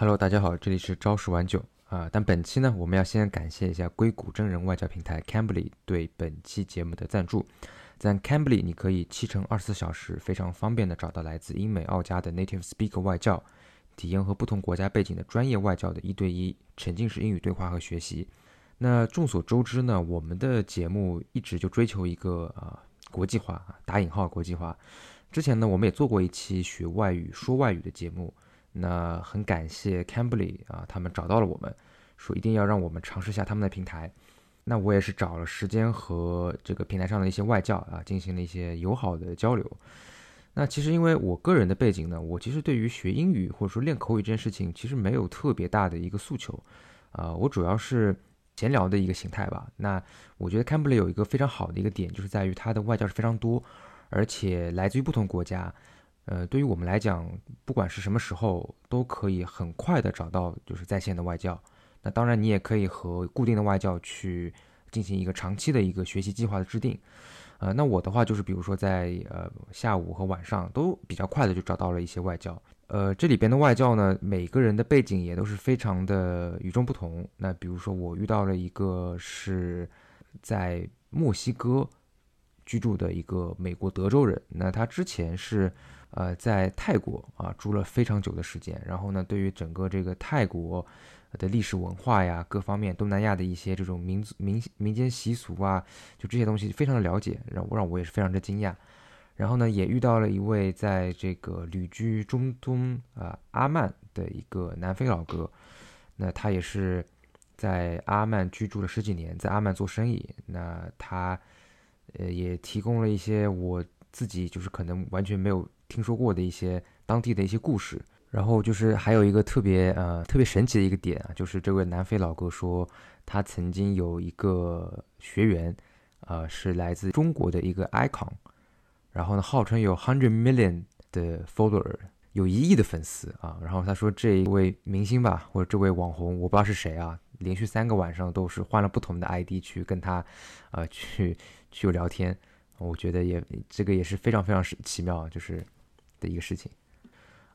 Hello，大家好，这里是朝十晚九啊。但本期呢，我们要先感谢一下硅谷真人外教平台 Cambly 对本期节目的赞助。在 Cambly，你可以七乘二十四小时非常方便的找到来自英美澳加的 Native Speaker 外教，体验和不同国家背景的专业外教的一对一沉浸式英语对话和学习。那众所周知呢，我们的节目一直就追求一个啊国际化啊打引号国际化。之前呢，我们也做过一期学外语说外语的节目。那很感谢 Cambly 啊，他们找到了我们，说一定要让我们尝试一下他们的平台。那我也是找了时间和这个平台上的一些外教啊，进行了一些友好的交流。那其实因为我个人的背景呢，我其实对于学英语或者说练口语这件事情，其实没有特别大的一个诉求，啊，我主要是闲聊的一个形态吧。那我觉得 Cambly 有一个非常好的一个点，就是在于它的外教是非常多，而且来自于不同国家。呃，对于我们来讲，不管是什么时候，都可以很快的找到就是在线的外教。那当然，你也可以和固定的外教去进行一个长期的一个学习计划的制定。呃，那我的话就是，比如说在呃下午和晚上都比较快的就找到了一些外教。呃，这里边的外教呢，每个人的背景也都是非常的与众不同。那比如说我遇到了一个是在墨西哥居住的一个美国德州人，那他之前是。呃，在泰国啊住了非常久的时间，然后呢，对于整个这个泰国的历史文化呀，各方面东南亚的一些这种民族民民间习俗啊，就这些东西非常的了解，让我让我也是非常的惊讶。然后呢，也遇到了一位在这个旅居中东啊阿曼的一个南非老哥，那他也是在阿曼居住了十几年，在阿曼做生意，那他呃也提供了一些我自己就是可能完全没有。听说过的一些当地的一些故事，然后就是还有一个特别呃特别神奇的一个点啊，就是这位南非老哥说他曾经有一个学员，呃是来自中国的一个 icon，然后呢号称有 hundred million 的 follower，有一亿的粉丝啊，然后他说这一位明星吧或者这位网红我不知道是谁啊，连续三个晚上都是换了不同的 ID 去跟他呃去去聊天，我觉得也这个也是非常非常是奇妙，就是。的一个事情，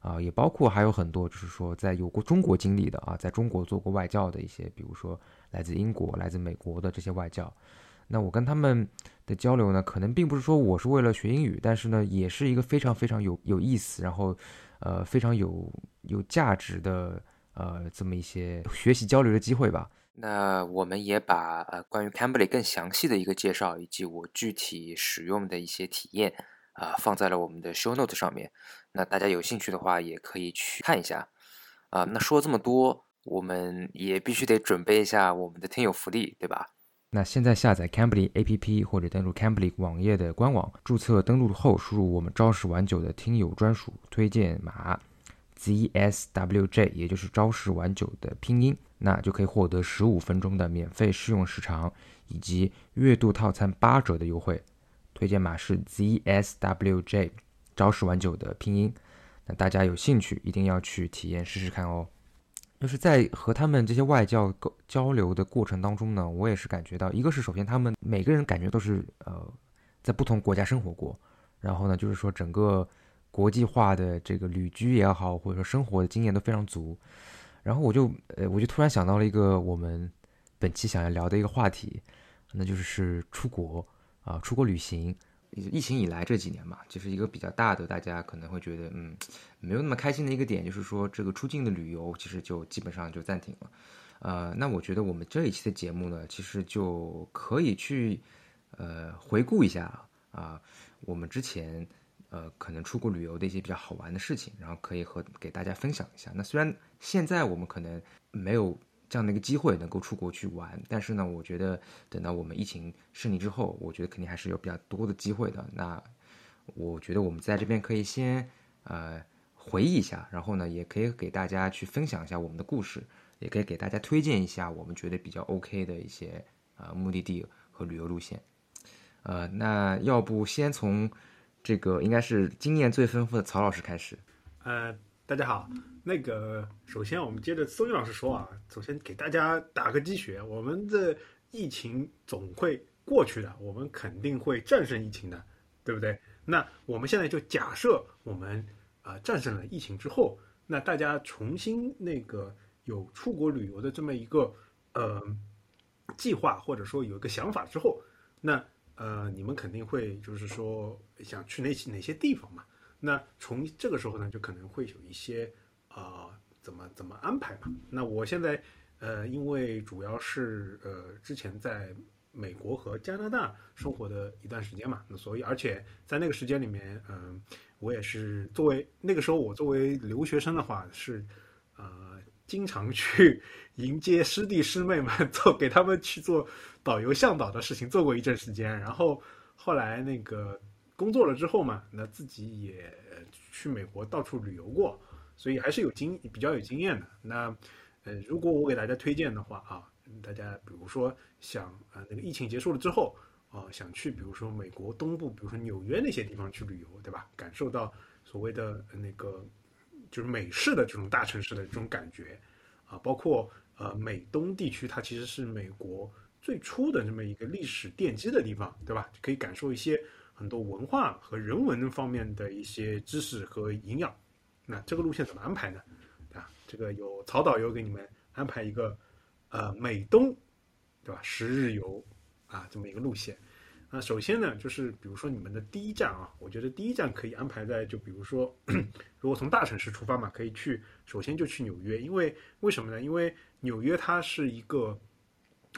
啊，也包括还有很多，就是说在有过中国经历的啊，在中国做过外教的一些，比如说来自英国、来自美国的这些外教，那我跟他们的交流呢，可能并不是说我是为了学英语，但是呢，也是一个非常非常有有意思，然后呃非常有有价值的呃这么一些学习交流的机会吧。那我们也把呃关于 Cambly 更详细的一个介绍，以及我具体使用的一些体验。啊，放在了我们的 show note 上面，那大家有兴趣的话也可以去看一下。啊，那说这么多，我们也必须得准备一下我们的听友福利，对吧？那现在下载 Cambly APP 或者登录 Cambly 网页的官网，注册登录后输入我们朝十晚九的听友专属推荐码 ZSWJ，也就是朝十晚九的拼音，那就可以获得十五分钟的免费试用时长，以及月度套餐八折的优惠。推荐码是 ZSWJ，朝十晚九的拼音。那大家有兴趣一定要去体验试试看哦。就是在和他们这些外教交流的过程当中呢，我也是感觉到，一个是首先他们每个人感觉都是呃在不同国家生活过，然后呢就是说整个国际化的这个旅居也好，或者说生活的经验都非常足。然后我就呃我就突然想到了一个我们本期想要聊的一个话题，那就是是出国。啊，出国旅行，疫情以来这几年嘛，就是一个比较大的，大家可能会觉得，嗯，没有那么开心的一个点，就是说这个出境的旅游其实就基本上就暂停了。呃，那我觉得我们这一期的节目呢，其实就可以去呃回顾一下啊，我们之前呃可能出国旅游的一些比较好玩的事情，然后可以和给大家分享一下。那虽然现在我们可能没有。这样的一个机会能够出国去玩，但是呢，我觉得等到我们疫情胜利之后，我觉得肯定还是有比较多的机会的。那我觉得我们在这边可以先呃回忆一下，然后呢，也可以给大家去分享一下我们的故事，也可以给大家推荐一下我们觉得比较 OK 的一些呃目的地和旅游路线。呃，那要不先从这个应该是经验最丰富的曹老师开始。呃，大家好。那个，首先我们接着松韵老师说啊，首先给大家打个鸡血，我们的疫情总会过去的，我们肯定会战胜疫情的，对不对？那我们现在就假设我们啊战胜了疫情之后，那大家重新那个有出国旅游的这么一个呃计划，或者说有一个想法之后，那呃你们肯定会就是说想去哪哪些地方嘛？那从这个时候呢，就可能会有一些啊、怎么怎么安排嘛？那我现在呃，因为主要是呃之前在美国和加拿大生活的一段时间嘛，那所以而且在那个时间里面，嗯、我也是作为那个时候我作为留学生的话是呃经常去迎接师弟师妹们做给他们去做导游向导的事情，做过一阵时间，然后后来那个工作了之后嘛，那自己也去美国到处旅游过，所以还是有经比较有经验的。那呃，如果我给大家推荐的话啊，大家比如说想啊、呃、那个疫情结束了之后啊、想去比如说美国东部，比如说纽约那些地方去旅游，对吧？感受到所谓的那个就是美式的这种大城市的这种感觉啊，包括呃美东地区，它其实是美国最初的这么一个历史奠基的地方，对吧？可以感受一些很多文化和人文方面的一些知识和营养。那这个路线怎么安排呢？啊，这个有曹导游给你们安排一个呃美东，对吧？十日游啊这么一个路线。那首先呢，就是比如说你们的第一站啊，我觉得第一站可以安排在就比如说，如果从大城市出发嘛，可以去首先就去纽约，因为为什么呢？因为纽约它是一个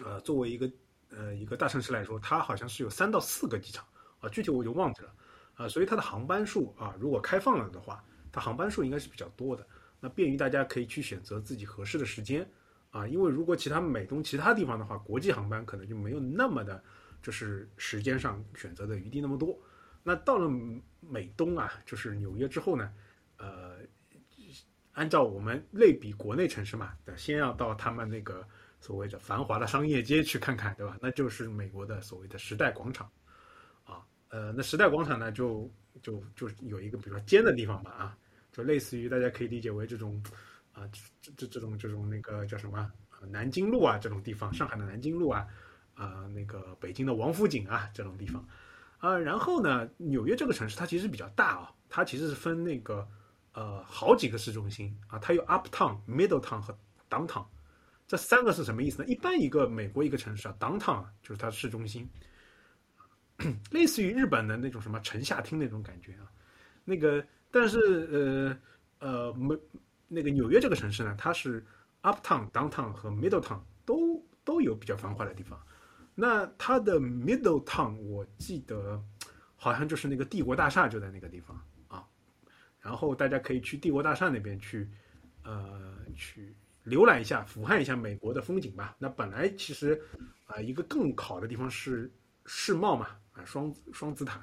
呃作为一个呃一个大城市来说，它好像是有三到四个机场啊，具体我就忘记了啊，所以它的航班数啊，如果开放了的话，它航班数应该是比较多的。那便于大家可以去选择自己合适的时间啊，因为如果其他美东其他地方的话，国际航班可能就没有那么的，就是时间上选择的余地那么多。那到了美东啊，就是纽约之后呢，呃，按照我们类比国内城市嘛，先要到他们那个所谓的繁华的商业街去看看，对吧？那就是美国的所谓的时代广场啊，呃，那时代广场呢，就就就有一个比较尖的地方吧啊。就类似于大家可以理解为这种，啊，这这这种这种那个叫什么，南京路啊这种地方，上海的南京路啊，啊、那个北京的王府井啊这种地方，啊，然后呢，纽约这个城市它其实比较大啊，它其实是分那个呃好几个市中心啊，它有 Uptown、Middletown 和 Downtown，这三个是什么意思呢？一般一个美国一个城市啊，Downtown 就是它的市中心，类似于日本的那种什么城下町那种感觉啊，那个。但是呃呃没那个纽约这个城市呢，它是 uptown、downtown 和 middletown 都都有比较繁华的地方。那它的 middletown 我记得好像就是那个帝国大厦就在那个地方啊。然后大家可以去帝国大厦那边去呃去浏览一下、俯瞰一下美国的风景吧。那本来其实啊、一个更好的地方是世贸嘛啊双双子塔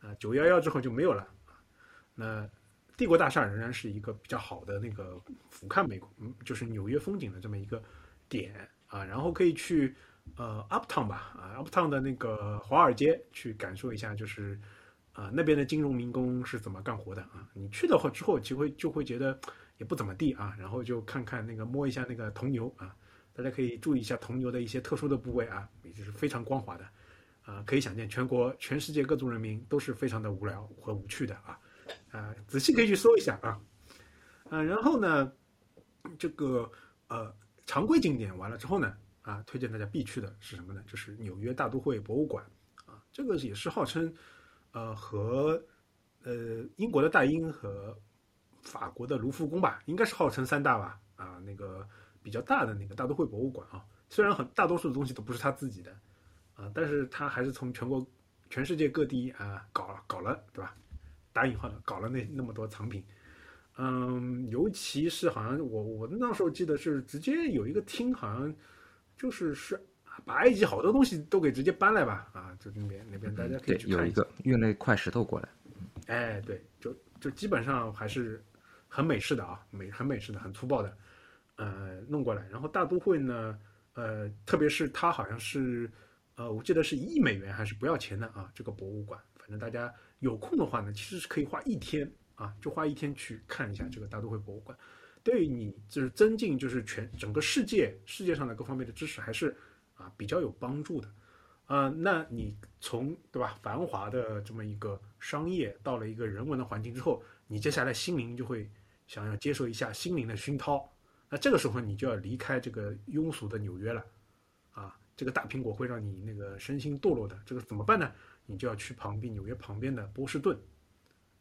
啊九幺幺之后就没有了。那帝国大厦仍然是一个比较好的那个俯瞰美国，嗯就是纽约风景的这么一个点啊。然后可以去呃 Uptown 吧，啊 Uptown 的那个华尔街去感受一下，就是啊那边的金融民工是怎么干活的啊。你去的话之后，就会就会觉得也不怎么地啊。然后就看看那个摸一下那个铜牛啊，大家可以注意一下铜牛的一些特殊的部位啊，也就是非常光滑的啊。可以想见，全国全世界各族人民都是非常的无聊和无趣的啊。啊，仔细可以去搜一下啊，啊，然后呢，这个呃常规景点完了之后呢，啊，推荐大家必去的是什么呢？就是纽约大都会博物馆啊，这个也是号称呃和呃英国的大英和法国的卢浮宫吧，应该是号称三大吧啊，那个比较大的那个大都会博物馆啊，虽然很大多数的东西都不是他自己的啊，但是他还是从全国全世界各地啊搞了搞了，对吧？打引号的搞了那那么多藏品，嗯，尤其是好像我我那时候记得是直接有一个厅，好像就是是把埃及好多东西都给直接搬来吧，啊，就那边那边大家可以，去看下。有一个运了一块石头过来，哎，对，就就基本上还是很美式的啊，美很美式的，很粗暴的，呃，弄过来。然后大都会呢，呃，特别是它好像是，呃，我记得是一亿美元还是不要钱的啊，这个博物馆。反正大家有空的话呢，其实是可以花一天啊，就花一天去看一下这个大都会博物馆。对于你就是增进就是全整个世界世界上的各方面的知识，还是啊比较有帮助的。啊、那你从对吧繁华的这么一个商业到了一个人文的环境之后，你接下来心灵就会想要接受一下心灵的熏陶，那这个时候你就要离开这个庸俗的纽约了，啊，这个大苹果会让你那个身心堕落的，这个怎么办呢？你就要去旁边纽约旁边的波士顿，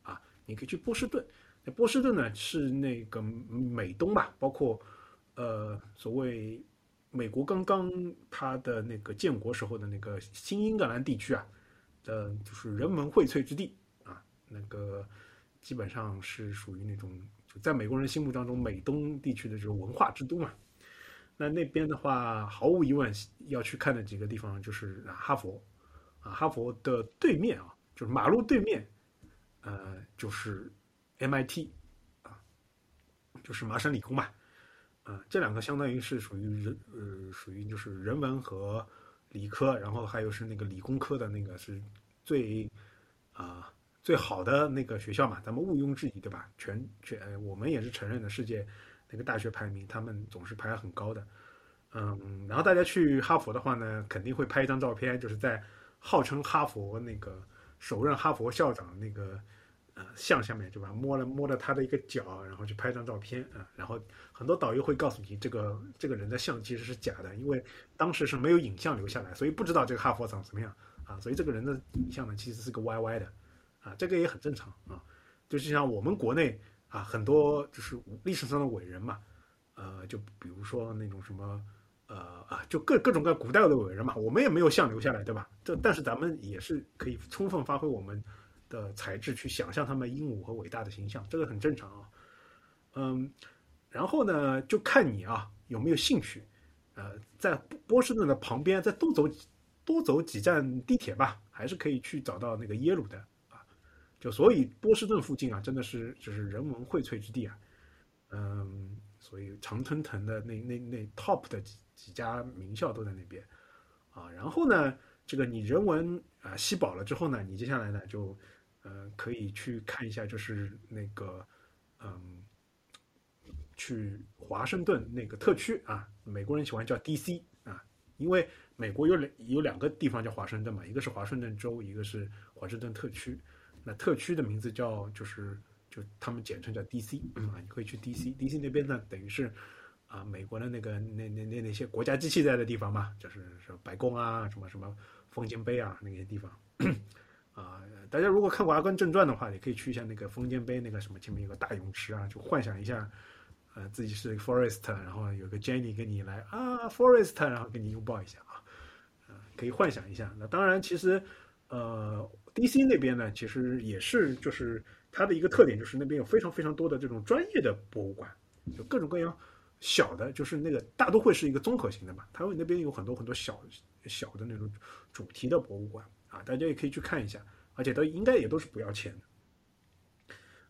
啊，你可以去波士顿。那波士顿呢是那个美东吧，包括呃所谓美国刚刚它的那个建国时候的那个新英格兰地区啊，的就是人文荟萃之地啊，那个基本上是属于那种就在美国人心目当中美东地区的这种文化之都嘛。那那边的话，毫无疑问要去看的几个地方就是哈佛。哈佛的对面啊，就是马路对面，呃，就是 MIT 啊，就是麻省理工吧，啊，这两个相当于是属于人呃，属于就是人文和理科，然后还有是那个理工科的那个是最啊最好的那个学校嘛，咱们毋庸置疑对吧？全全我们也是承认的，世界那个大学排名，他们总是排很高的，嗯，然后大家去哈佛的话呢，肯定会拍一张照片，就是在。号称哈佛那个首任哈佛校长那个呃像下面对吧？摸了摸了他的一个脚，然后去拍张照片啊。然后很多导游会告诉你，这个这个人的像其实是假的，因为当时是没有影像留下来，所以不知道这个哈佛长什么样啊。所以这个人的影像呢，其实是个歪歪的啊。这个也很正常啊。就是像我们国内啊，很多就是历史上的伟人嘛，呃，就比如说那种什么。呃啊，就各各种各古代的伟人嘛，我们也没有像留下来，对吧？这但是咱们也是可以充分发挥我们的才智去想象他们英武和伟大的形象，这个很正常啊。嗯，然后呢，就看你啊有没有兴趣，呃，在波士顿的旁边再多走多走几站地铁吧，还是可以去找到那个耶鲁的啊。就所以波士顿附近啊，真的是就是人文荟萃之地啊。嗯，所以常春藤的那那那 top 的。几家名校都在那边，啊，然后呢，这个你人文啊吸饱了之后呢，你接下来呢就，呃，可以去看一下，就是那个，嗯，去华盛顿那个特区啊，美国人喜欢叫 D.C. 啊，因为美国有两有两个地方叫华盛顿嘛，一个是华盛顿州，一个是华盛顿特区，那特区的名字叫就是就他们简称叫 D.C. 啊，你可以去 D.C.，D.C. 那边呢等于是。啊，美国的那个那那那那些国家机器在的地方嘛，就是说白宫啊，什么什么风间杯啊那些地方，啊，大家如果看过《阿甘正传》的话，也可以去一下那个风间杯那个什么前面有个大泳池啊，就幻想一下，呃，自己是 Forest，然后有个 Jenny 跟你来啊，Forest，然后跟你拥抱一下啊，啊，可以幻想一下。那当然，其实呃，DC 那边呢，其实也是就是它的一个特点，就是那边有非常非常多的这种专业的博物馆，就各种各样。小的，就是那个大都会是一个综合型的嘛，台湾那边有很多很多小小的那种主题的博物馆啊，大家也可以去看一下，而且都应该也都是不要钱的。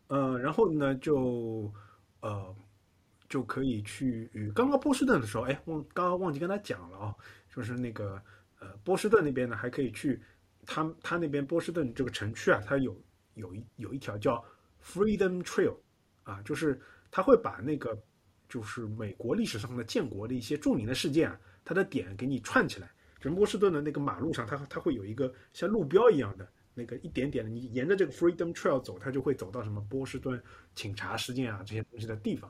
呃，然后呢，就呃就可以去。刚刚波士顿的时候，哎，忘刚刚忘记跟他讲了啊，就是那个呃波士顿那边呢，还可以去他他那边波士顿这个城区啊，它有有一有一条叫 Freedom Trail 啊，就是他会把那个。就是美国历史上的建国的一些著名的事件啊，它的点给你串起来。就波士顿的那个马路上，它它会有一个像路标一样的那个一点点的，你沿着这个 Freedom Trail 走，它就会走到什么波士顿请茶事件啊这些东西的地方。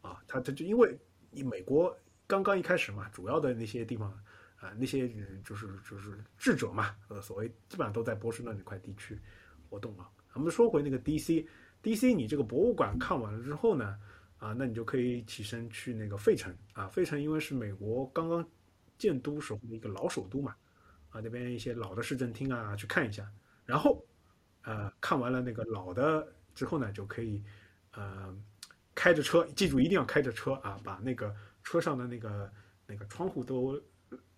啊，它它就因为你美国刚刚一开始嘛，主要的那些地方啊，那些人就是就是智者嘛，呃，所谓基本上都在波士顿那块地区活动啊。我们说回那个 DC，DC 你这个博物馆看完了之后呢？啊，那你就可以起身去那个费城啊，费城因为是美国刚刚建都时候的一个老首都嘛，啊，那边一些老的市政厅啊，去看一下。然后，呃，看完了那个老的之后呢，就可以，呃，开着车，记住一定要开着车啊，把那个车上的那个那个窗户都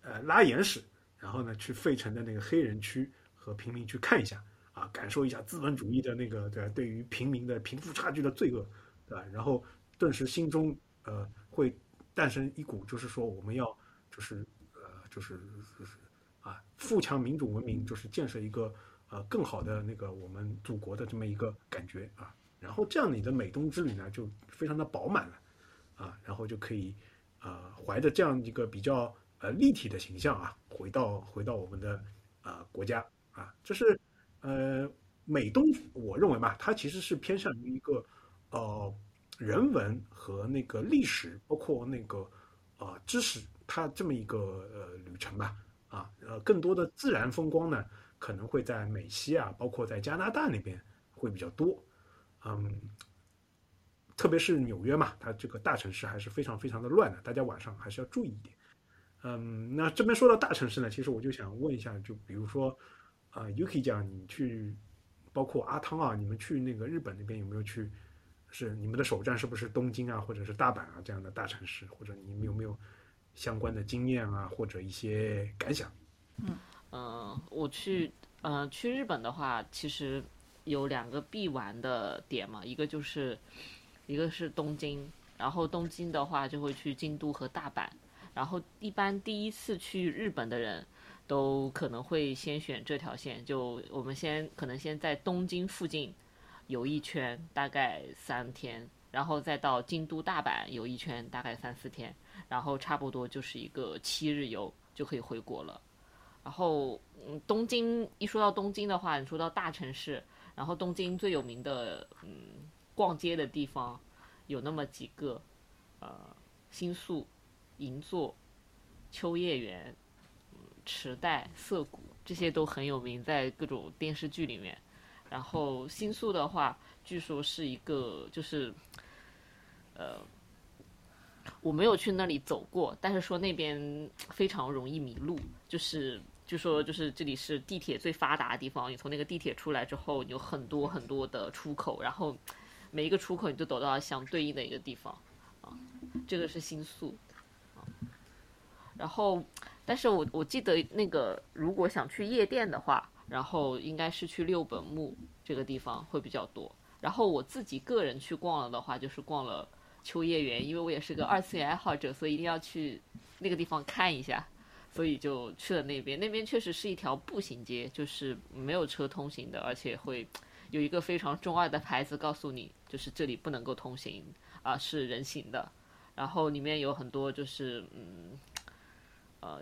呃拉严实，然后呢，去费城的那个黑人区和平民去看一下啊，感受一下资本主义的那个对对于平民的贫富差距的罪恶，对吧？然后。顿时心中呃会诞生一股，就是说我们要就是呃就是就是啊富强民主文明，就是建设一个呃更好的那个我们祖国的这么一个感觉啊。然后这样你的美东之旅呢就非常的饱满了啊，然后就可以啊怀着这样一个比较呃立体的形象啊回到回到我们的啊国家啊，这是呃美东我认为嘛，它其实是偏向于一个呃。人文和那个历史，包括那个啊知识，它这么一个呃旅程吧。啊，呃，更多的自然风光呢，可能会在美西啊，包括在加拿大那边会比较多。嗯，特别是纽约嘛，它这个大城市还是非常非常的乱的，大家晚上还是要注意一点。嗯，那这边说到大城市呢，其实我就想问一下，就比如说，啊，Yuki 讲你去，包括阿汤啊，你们去那个日本那边有没有去？是你们的首站是不是东京啊，或者是大阪啊这样的大城市？或者你们有没有相关的经验啊，或者一些感想？嗯嗯，我去，嗯，去日本的话，其实。有两个必玩的点嘛，一个就是，一个是东京，然后东京的话就会去京都和大阪，然后一般第一次去日本的人都可能会先选这条线，就我们先可能先在东京附近游一圈，大概三天，然后再到京都、大阪游一圈，大概三四天，然后差不多就是一个七日游就可以回国了。然后，嗯，东京一说到东京的话，你说到大城市。然后东京最有名的嗯逛街的地方有那么几个，呃新宿、银座、秋叶原、池袋、涩谷这些都很有名，在各种电视剧里面。然后新宿的话，据说是一个就是呃我没有去那里走过，但是说那边非常容易迷路，就是。就说就是这里是地铁最发达的地方，你从那个地铁出来之后，有很多很多的出口，然后每一个出口你就走到相对应的一个地方，啊，这个是新宿，然后但是我我记得那个如果想去夜店的话，然后应该是去六本木这个地方会比较多，然后我自己个人去逛了的话，就是逛了秋叶原，因为我也是个二次元爱好者，所以一定要去那个地方看一下。所以就去了那边，那边确实是一条步行街，就是没有车通行的，而且会有一个非常中二的牌子告诉你，就是这里不能够通行啊，是人行的。然后里面有很多就是嗯，呃，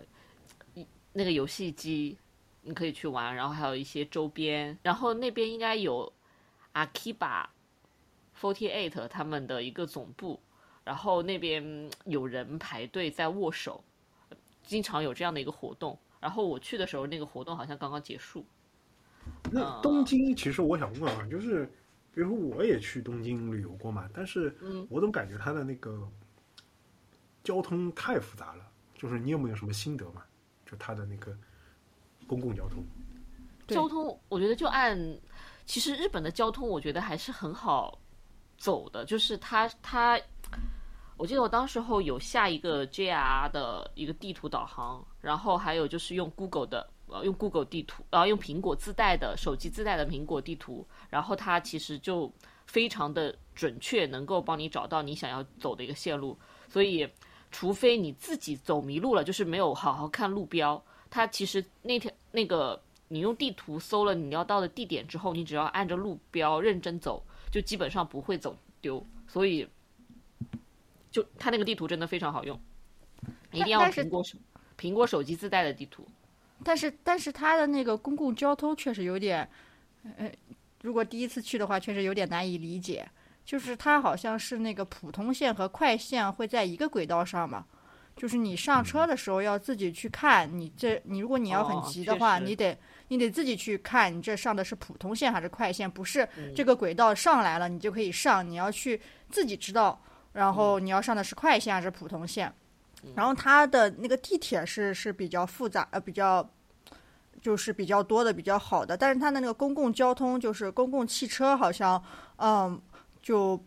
一那个游戏机你可以去玩，然后还有一些周边。然后那边应该有 Akiba Forty Eight 他们的一个总部，然后那边有人排队在握手。经常有这样的一个活动，然后我去的时候，那个活动好像刚刚结束。那东京，其实我想问啊，就是，比如说我也去东京旅游过嘛，但是我总感觉它的那个交通太复杂了。就是你有没有什么心得嘛？就它的那个公共交通。交通，我觉得就按，其实日本的交通，我觉得还是很好走的，就是它它。我记得我当时候有下一个 JR 的一个地图导航，然后还有就是用 Google 的，呃，用 Google 地图，然后用苹果自带的手机自带的苹果地图，然后它其实就非常的准确，能够帮你找到你想要走的一个线路。所以，除非你自己走迷路了，就是没有好好看路标，它其实那条那个你用地图搜了你要到的地点之后，你只要按着路标认真走，就基本上不会走丢。所以。就它那个地图真的非常好用，一定要苹果手苹果手机自带的地图。但是但是它的那个公共交通确实有点，呃，如果第一次去的话，确实有点难以理解。就是它好像是那个普通线和快线会在一个轨道上嘛，就是你上车的时候要自己去看，你这你如果你要很急的话，你得你得自己去看你这上的是普通线还是快线，不是这个轨道上来了你就可以上，你要去自己知道。然后你要上的是快线还是普通线？然后它的那个地铁是是比较复杂呃比较，就是比较多的比较好的，但是它的那个公共交通就是公共汽车好像嗯就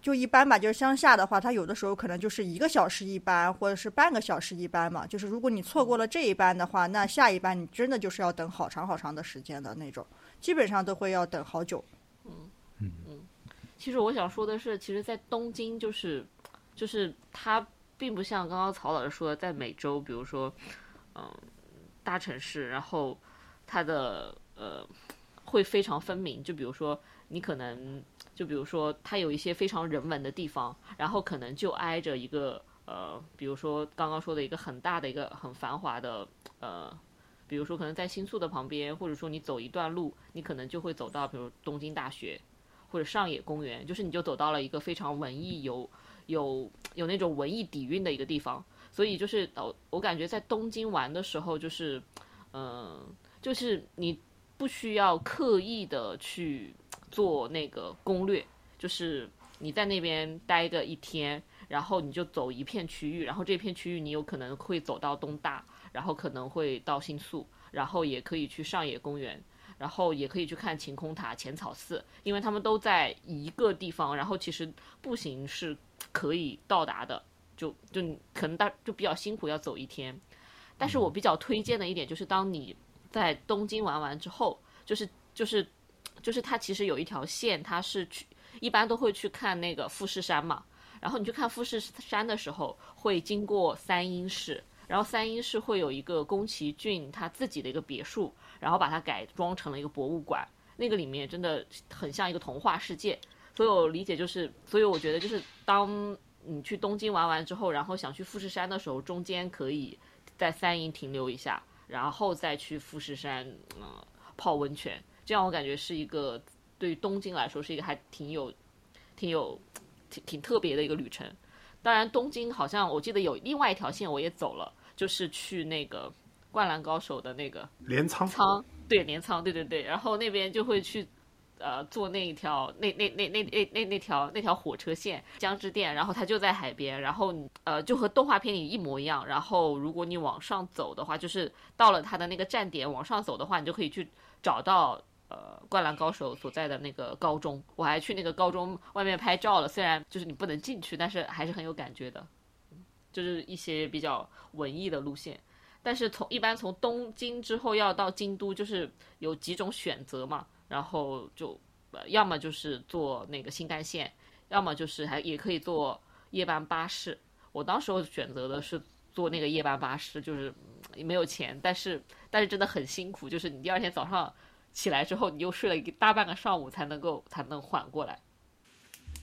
就一般吧，就是乡下的话，它有的时候可能就是一个小时一班或者是半个小时一班嘛，就是如果你错过了这一班的话，那下一班你真的就是要等好长好长的时间的那种，基本上都会要等好久。嗯嗯嗯。其实我想说的是，其实，在东京就是，就是它并不像刚刚曹老师说的，在美洲，比如说，嗯，大城市，然后它的呃会非常分明。就比如说，你可能，就比如说，它有一些非常人文的地方，然后可能就挨着一个呃，比如说刚刚说的一个很大的一个很繁华的呃，比如说可能在新宿的旁边，或者说你走一段路，你可能就会走到比如东京大学。或者上野公园，就是你就走到了一个非常文艺有有有那种文艺底蕴的一个地方。所以就是我我感觉在东京玩的时候，就是嗯、就是你不需要刻意的去做那个攻略，就是你在那边待个一天，然后你就走一片区域，然后这片区域你有可能会走到东大，然后可能会到新宿，然后也可以去上野公园，然后也可以去看晴空塔、浅草寺，因为他们都在一个地方，然后其实步行是可以到达的，就就你可能大就比较辛苦，要走一天。但是我比较推荐的一点就是，当你在东京玩完之后，就是就是就是它其实有一条线，它是去一般都会去看那个富士山嘛。然后你去看富士山的时候，会经过三英市，然后三英市会有一个宫崎骏他自己的一个别墅，然后把它改装成了一个博物馆，那个里面真的很像一个童话世界。所以我理解就是，所以我觉得就是当你去东京玩完之后，然后想去富士山的时候，中间可以在三英停留一下，然后再去富士山嗯、泡温泉，这样我感觉是一个对于东京来说是一个还挺有挺有挺挺特别的一个旅程。当然，东京好像我记得有另外一条线我也走了，就是去那个《灌篮高手》的那个镰仓仓，对镰仓，对对对，然后那边就会去。呃，坐那一条那那那那那那那条那条火车线江之电，然后它就在海边，然后呃就和动画片里一模一样。然后如果你往上走的话，就是到了它的那个站点往上走的话，你就可以去找到呃灌篮高手所在的那个高中。我还去那个高中外面拍照了，虽然就是你不能进去，但是还是很有感觉的。就是一些比较文艺的路线，但是从一般从东京之后要到京都，就是有几种选择嘛。然后就，要么就是坐那个新干线，要么就是还也可以坐夜班巴士。我当时候选择的是坐那个夜班巴士，就是没有钱，但是但是真的很辛苦，就是你第二天早上起来之后，你又睡了一个大半个上午才能够才能缓过来。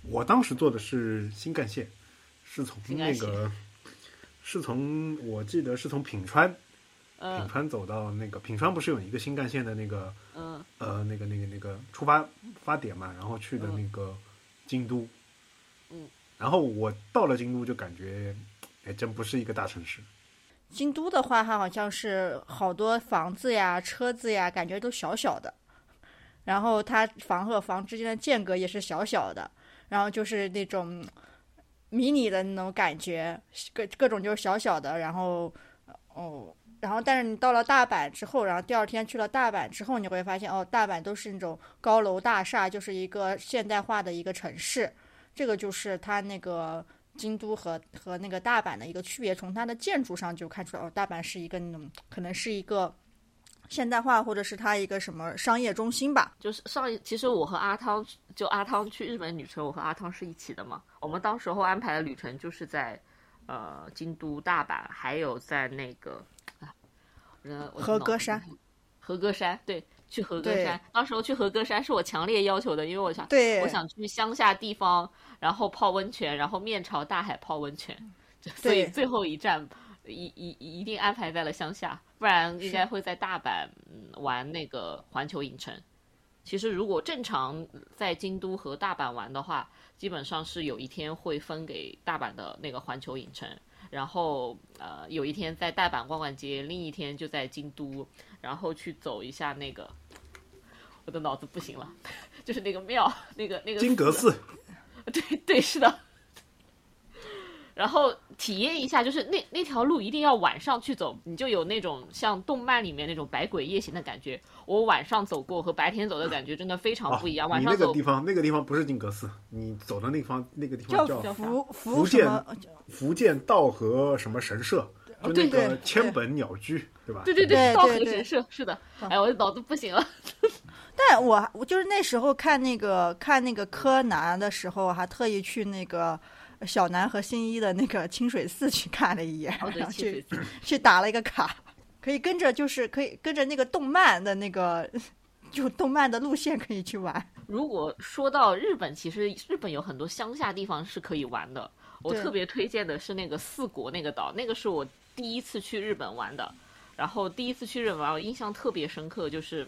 我当时坐的是新干线，是从那个，是从我记得是从品川，品嗯川走到那个品川不是有一个新干线的那个嗯。呃那个那个那个出发发点嘛，然后去的那个京都，嗯，然后我到了京都就感觉，哎，真不是一个大城市，京都的话，它好像是好多房子呀、车子呀，感觉都小小的，然后它房和房之间的间隔也是小小的，然后就是那种迷你的那种感觉，各各种就是小小的，然后哦，然后但是你到了大阪之后，然后第二天去了大阪之后，你会发现哦，大阪都是那种高楼大厦，就是一个现代化的一个城市，这个就是它那个。京都和和那个大阪的一个区别，从它的建筑上就看出来，哦，大阪是一个那种可能是一个现代化，或者是它一个什么商业中心吧。就是上一，其实我和阿汤就阿汤去日本旅程，我和阿汤是一起的嘛。我们当时候安排的旅程就是在呃京都、大阪，还有在那个和歌山，和歌山对，去和歌山。当时候去和歌山是我强烈要求的，因为我想对，我想去乡下地方，然后泡温泉，然后面朝大海泡温泉，所以最后一站一一一定安排在了乡下，不然应该会在大阪嗯玩那个环球影城。其实如果正常在京都和大阪玩的话，基本上是有一天会分给大阪的那个环球影城，然后呃有一天在大阪逛逛街，另一天就在京都，然后去走一下那个。我的脑子不行了，就是那个庙，那个那个金阁寺，对对，是的。然后体验一下，就是那那条路一定要晚上去走，你就有那种像动漫里面那种百鬼夜行的感觉。我晚上走过和白天走的感觉真的非常哦不一样。晚你上走那个地方，那个地方不是金阁寺，你走的那方那个地方叫福福建福建道和什么神社，就那个千本鸟居，对吧？对对对道和神社是的。哎，我的脑子不行了。但我我就是那时候看那个看那个柯南的时候，还特意去那个小南和新一的那个清水寺去看了一眼，哦，然后去。去打了一个卡，可以跟着就是可以跟着那个动漫的那个 就动漫的路线可以去玩。如果说到日本，其实日本有很多乡下地方是可以玩的。我特别推荐的是那个四国那个岛，那个是我第一次去日本玩的。然后第一次去日本玩，我印象特别深刻，就是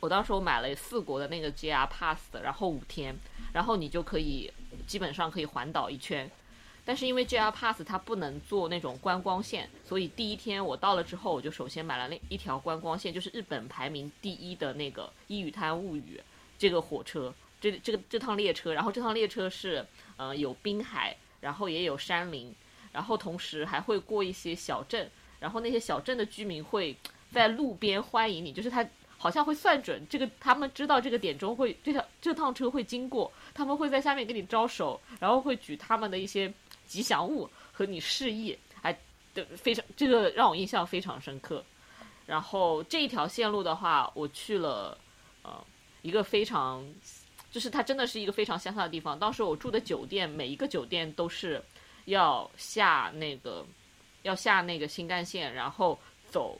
我当时我买了四国的那个 JR Pass，然后五天，然后你就可以基本上可以环岛一圈。但是因为 JR Pass 它不能做那种观光线，所以第一天我到了之后，我就首先买了那一条观光线，就是日本排名第一的那个《伊予滩物语》这个火车，这这个这趟列车，然后这趟列车是呃有滨海，然后也有山林，然后同时还会过一些小镇，然后那些小镇的居民会在路边欢迎你，就是他好像会算准这个，他们知道这个点钟会这条这趟车会经过，他们会在下面给你招手，然后会举他们的一些吉祥物和你示意，哎，对，非常这个让我印象非常深刻。然后这一条线路的话，我去了呃一个非常，就是它真的是一个非常乡下的地方。当时我住的酒店，每一个酒店都是要下那个要下那个新干线，然后走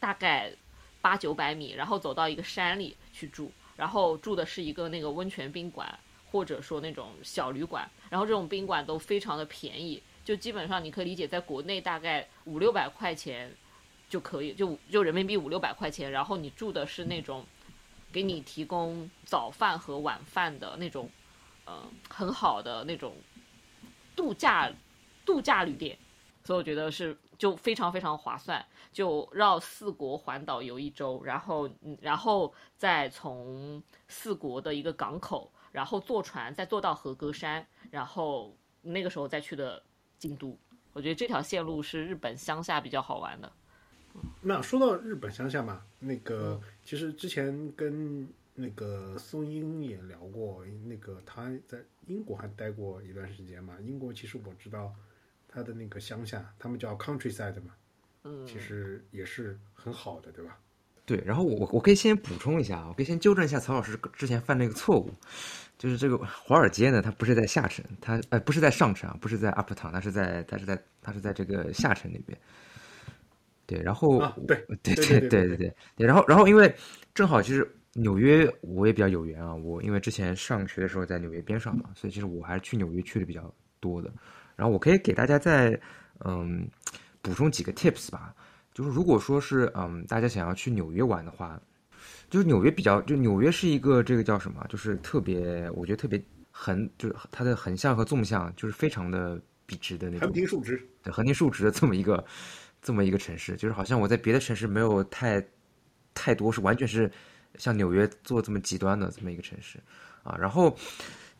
大概八九百米，然后走到一个山里去住，然后住的是一个那个温泉宾馆，或者说那种小旅馆，然后这种宾馆都非常的便宜，就基本上你可以理解，在国内大概五六百块钱就可以，就就人民币五六百块钱，然后你住的是那种给你提供早饭和晚饭的那种，嗯、很好的那种度假度假旅店，所以我觉得是就非常非常划算，就绕四国环岛游一周，然后嗯然后再从四国的一个港口，然后坐船再坐到和歌山，然后那个时候再去的京都。我觉得这条线路是日本乡下比较好玩的。那说到日本乡下嘛，那个其实之前跟那个松英也聊过，那个他在英国还待过一段时间嘛。英国其实我知道他的那个乡下，他们叫 countryside 嘛，嗯，其实也是很好的，对吧？对，然后我我可以先补充一下啊，可以先纠正一下曹老师之前犯的一个错误，就是这个华尔街呢，它不是在下城，它呃不是在上城啊，不是在 uptown，它是在它是在它是在这个下城那边。对，然后 对对对对对对，然后然后因为正好其实纽约我也比较有缘啊，我因为之前上学的时候在纽约边上嘛，所以其实我还是去纽约去的比较多的。然后我可以给大家再嗯补充几个 tips 吧，就是如果说是嗯大家想要去纽约玩的话，就是纽约比较就纽约是一个这个叫什么，就是特别我觉得特别横，就是它的横向和纵向就是非常的笔直的那种横平竖直，对横平竖直的这么一个这么一个城市，就是好像我在别的城市没有太太多是完全是像纽约做这么极端的这么一个城市。啊。然后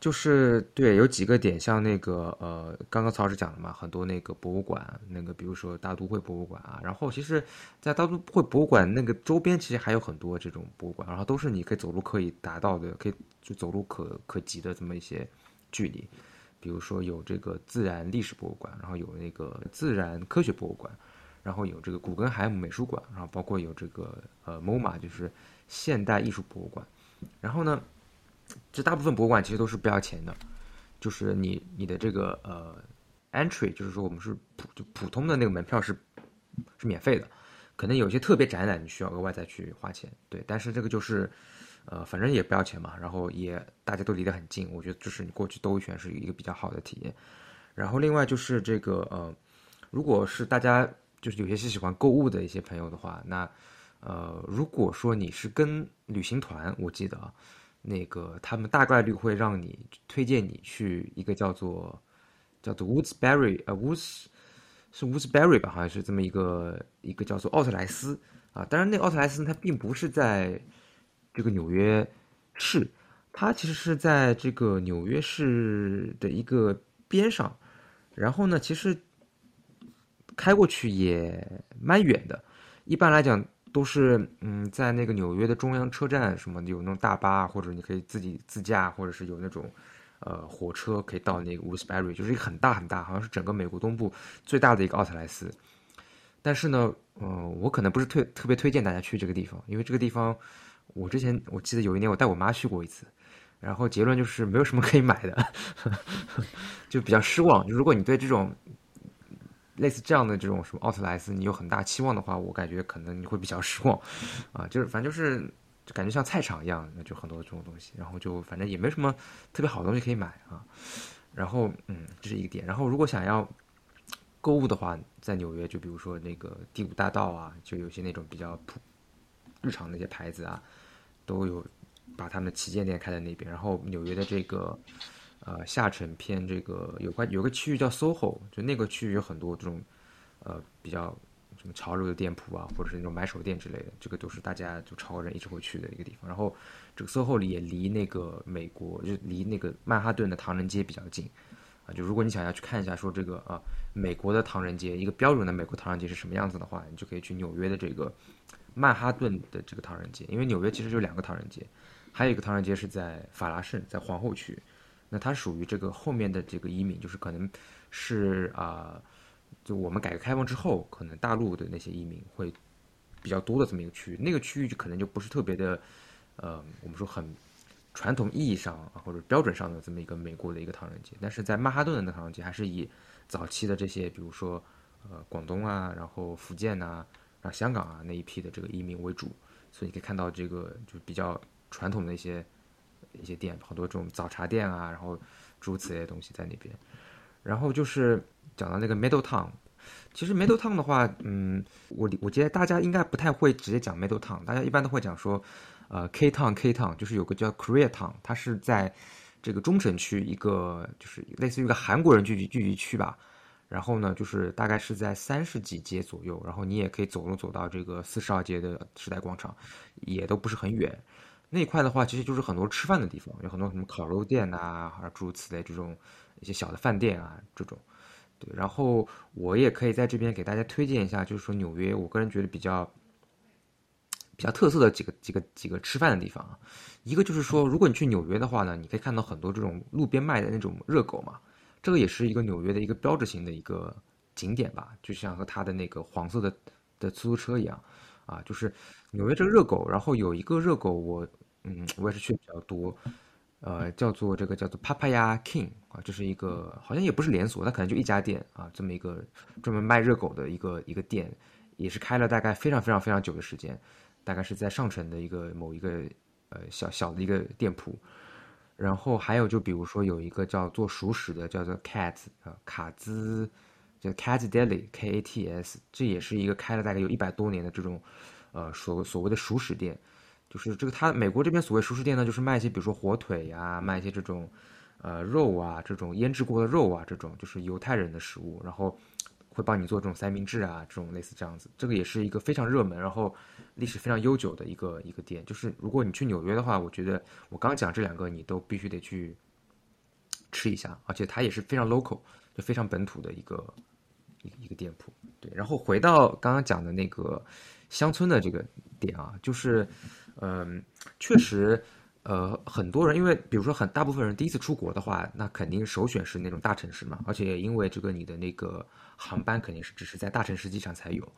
就是对有几个点，像那个呃，刚刚曹老师讲了嘛，很多那个博物馆，那个比如说大都会博物馆啊，然后其实，在大都会博物馆那个周边，其实还有很多这种博物馆，然后都是你可以走路可以达到的，可以就走路可可及的这么一些距离。比如说有这个自然历史博物馆，然后有那个自然科学博物馆，然后有这个古根海姆美术馆，然后包括有这个呃 MoMA，就是现代艺术博物馆。然后呢，这大部分博物馆其实都是不要钱的，就是你你的这个呃 entry，就是说我们是普就普通的那个门票是是免费的，可能有些特别展览你需要额外再去花钱，对，但是这个就是。呃，反正也不要钱嘛，然后也大家都离得很近，我觉得就是你过去兜一圈是一个比较好的体验。然后另外就是这个呃，如果是大家就是有些是喜欢购物的一些朋友的话，那呃，如果说你是跟旅行团，我记得啊，那个他们大概率会让你推荐你去一个叫做叫做 Woodsbury 呃 Woods 是 Woodsbury 吧，好像是这么一个一个叫做奥特莱斯啊，当然那个奥特莱斯它并不是在这个纽约市，它其实是在这个纽约市的一个边上，然后呢，其实开过去也蛮远的。一般来讲都是嗯，在那个纽约的中央车站什么有那种大巴，或者你可以自己自驾，或者是有那种呃火车可以到那个 Woodsbury，就是一个很大很大，好像是整个美国东部最大的一个奥特莱斯。但是呢，嗯、我可能不是推特别推荐大家去这个地方，因为这个地方。我之前我记得有一年我带我妈去过一次，然后结论就是没有什么可以买的，就比较失望。就如果你对这种类似这样的这种什么奥特莱斯你有很大期望的话，我感觉可能你会比较失望啊。就是反正就是就感觉像菜场一样，那就很多这种东西，然后就反正也没什么特别好的东西可以买啊。然后嗯，这是一个点。然后如果想要购物的话，在纽约就比如说那个第五大道啊，就有些那种比较普。日常的一些牌子啊，都有把他们的旗舰店开在那边。然后纽约的这个呃下沉偏这个有块有个区域叫 SOHO，就那个区域有很多这种呃比较什么潮流的店铺啊，或者是那种买手店之类的，这个都是大家就潮人一直会去的一个地方。然后这个 SOHO 里也离那个美国就离那个曼哈顿的唐人街比较近。啊，就如果你想要去看一下，说这个啊，美国的唐人街，一个标准的美国唐人街是什么样子的话，你就可以去纽约的这个曼哈顿的这个唐人街，因为纽约其实就两个唐人街，还有一个唐人街是在法拉盛，在皇后区，那它属于这个后面的这个移民，就是可能是啊，就我们改革开放之后，可能大陆的那些移民会比较多的这么一个区域，那个区域就可能就不是特别的，呃，我们说很。传统意义上啊，或者标准上的这么一个美国的一个唐人街，但是在曼哈顿的唐人街还是以早期的这些，比如说呃广东啊，然后福建呐，然后香港啊那一批的这个移民为主，所以你可以看到这个就比较传统的一些一些店，很多这种早茶店啊，然后诸如此类的东西在那边。然后就是讲到那个 Middle Town，其实 Middle Town 的话，嗯，我我觉得大家应该不太会直接讲 Middle Town，大家一般都会讲说。呃，K Town K Town 就是有个叫 Korea Town，它是在这个中城区一个就是类似于一个韩国人聚集聚集区吧。然后呢，就是大概是在三十几街左右，然后你也可以走路走到这个四十二街的时代广场，也都不是很远。那块的话，其实就是很多吃饭的地方，有很多什么烤肉店呐，诸如此类这种一些小的饭店啊这种。对，然后我也可以在这边给大家推荐一下，就是说纽约，我个人觉得比较。比较特色的几个几个几个吃饭的地方啊，一个就是说，如果你去纽约的话呢，你可以看到很多这种路边卖的那种热狗嘛，这个也是一个纽约的一个标志性的一个景点吧，就像和它的那个黄色的的出租车一样，啊，就是纽约这个热狗，然后有一个热狗我嗯我也是去的比较多，呃叫做这个叫做 Papaya King 啊，这是一个好像也不是连锁，它可能就一家店啊，这么一个专门卖热狗的一个一个店，也是开了大概非常非常非常久的时间。大概是在上城的一个某一个呃小小的一个店铺，然后还有就比如说有一个叫做熟食的，叫做 Cat 啊卡兹，叫 Cat Deli K A T S，这也是一个开了大概有一百多年的这种呃所所谓的熟食店，就是这个它美国这边所谓熟食店呢，就是卖一些比如说火腿呀，卖一些这种呃肉啊，这种腌制过的肉啊，这种就是犹太人的食物，然后。会帮你做这种三明治啊，这种类似这样子，这个也是一个非常热门，然后历史非常悠久的一个一个店。就是如果你去纽约的话，我觉得我刚讲这两个你都必须得去吃一下，而且它也是非常 local，就非常本土的一个一个店铺。对，然后回到刚刚讲的那个乡村的这个点啊，就是嗯，确实。呃，很多人因为比如说很大部分人第一次出国的话，那肯定首选是那种大城市嘛，而且因为这个你的那个航班肯定是只是在大城市机场才有。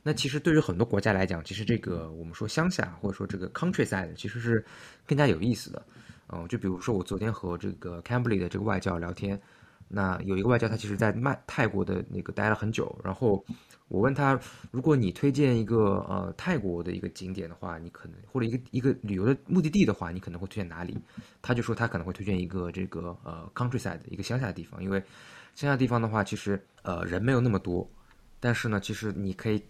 那其实对于很多国家来讲，其实这个我们说乡下或者说这个 countryside 其实是更加有意思的。嗯，就比如说我昨天和这个 Cambly 的这个外教聊天，那有一个外教他其实在曼泰国的那个待了很久，然后。我问他，如果你推荐一个呃泰国的一个景点的话，你可能或者一个一个旅游的目的地的话，你可能会推荐哪里？他就说他可能会推荐一个这个呃 countryside 一个乡下的地方，因为乡下地方的话，其实呃人没有那么多，但是呢，其实你可以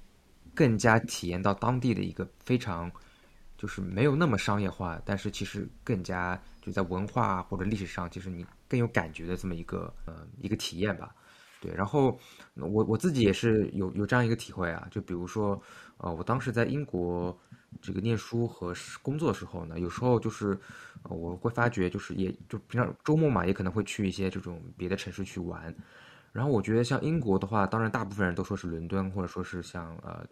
更加体验到当地的一个非常就是没有那么商业化，但是其实更加就在文化或者历史上，其实你更有感觉的这么一个呃一个体验吧。对，然后我我自己也是有有这样一个体会啊，就比如说，呃，我当时在英国这个念书和工作的时候呢，有时候就是我会发觉，就是也就平常周末嘛，也可能会去一些这种别的城市去玩。然后我觉得像英国的话，当然大部分人都说是伦敦，或者说是像呃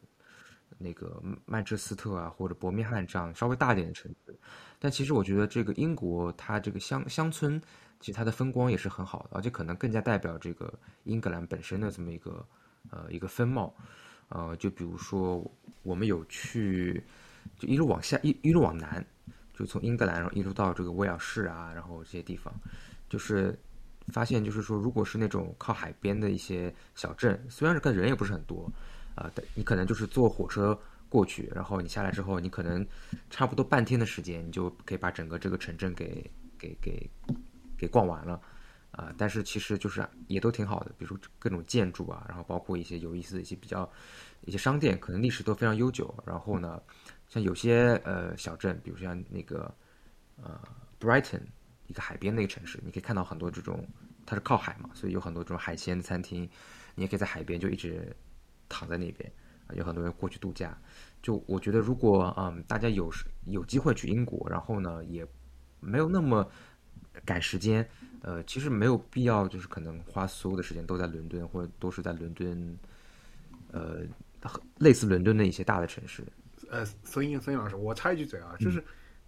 那个曼彻斯特啊，或者伯明翰这样稍微大一点的城市。但其实我觉得这个英国它这个乡乡村。其实它的风光也是很好的，而且可能更加代表这个英格兰本身的这么一个呃一个风貌，呃，就比如说我们有去，就一路往下一一路往南，就从英格兰然后一路到这个威尔士啊，然后这些地方，就是发现就是说，如果是那种靠海边的一些小镇，虽然是跟人也不是很多，啊，但你可能就是坐火车过去，然后你下来之后，你可能差不多半天的时间，你就可以把整个这个城镇给给给。给逛完了，啊，但是其实就是也都挺好的，比如说各种建筑啊，然后包括一些有意思的一些比较一些商店，可能历史都非常悠久。然后呢，像有些呃小镇，比如像那个呃 Brighton 一个海边的一个城市，你可以看到很多这种，它是靠海嘛，所以有很多这种海鲜餐厅，你也可以在海边就一直躺在那边啊，有很多人过去度假。就我觉得，如果嗯大家有有机会去英国，然后呢也没有那么赶时间。呃，其实没有必要，就是可能花所有的时间都在伦敦，或者都是在伦敦，呃，类似伦敦的一些大的城市。呃，孙英孙英老师，我插一句嘴啊，就是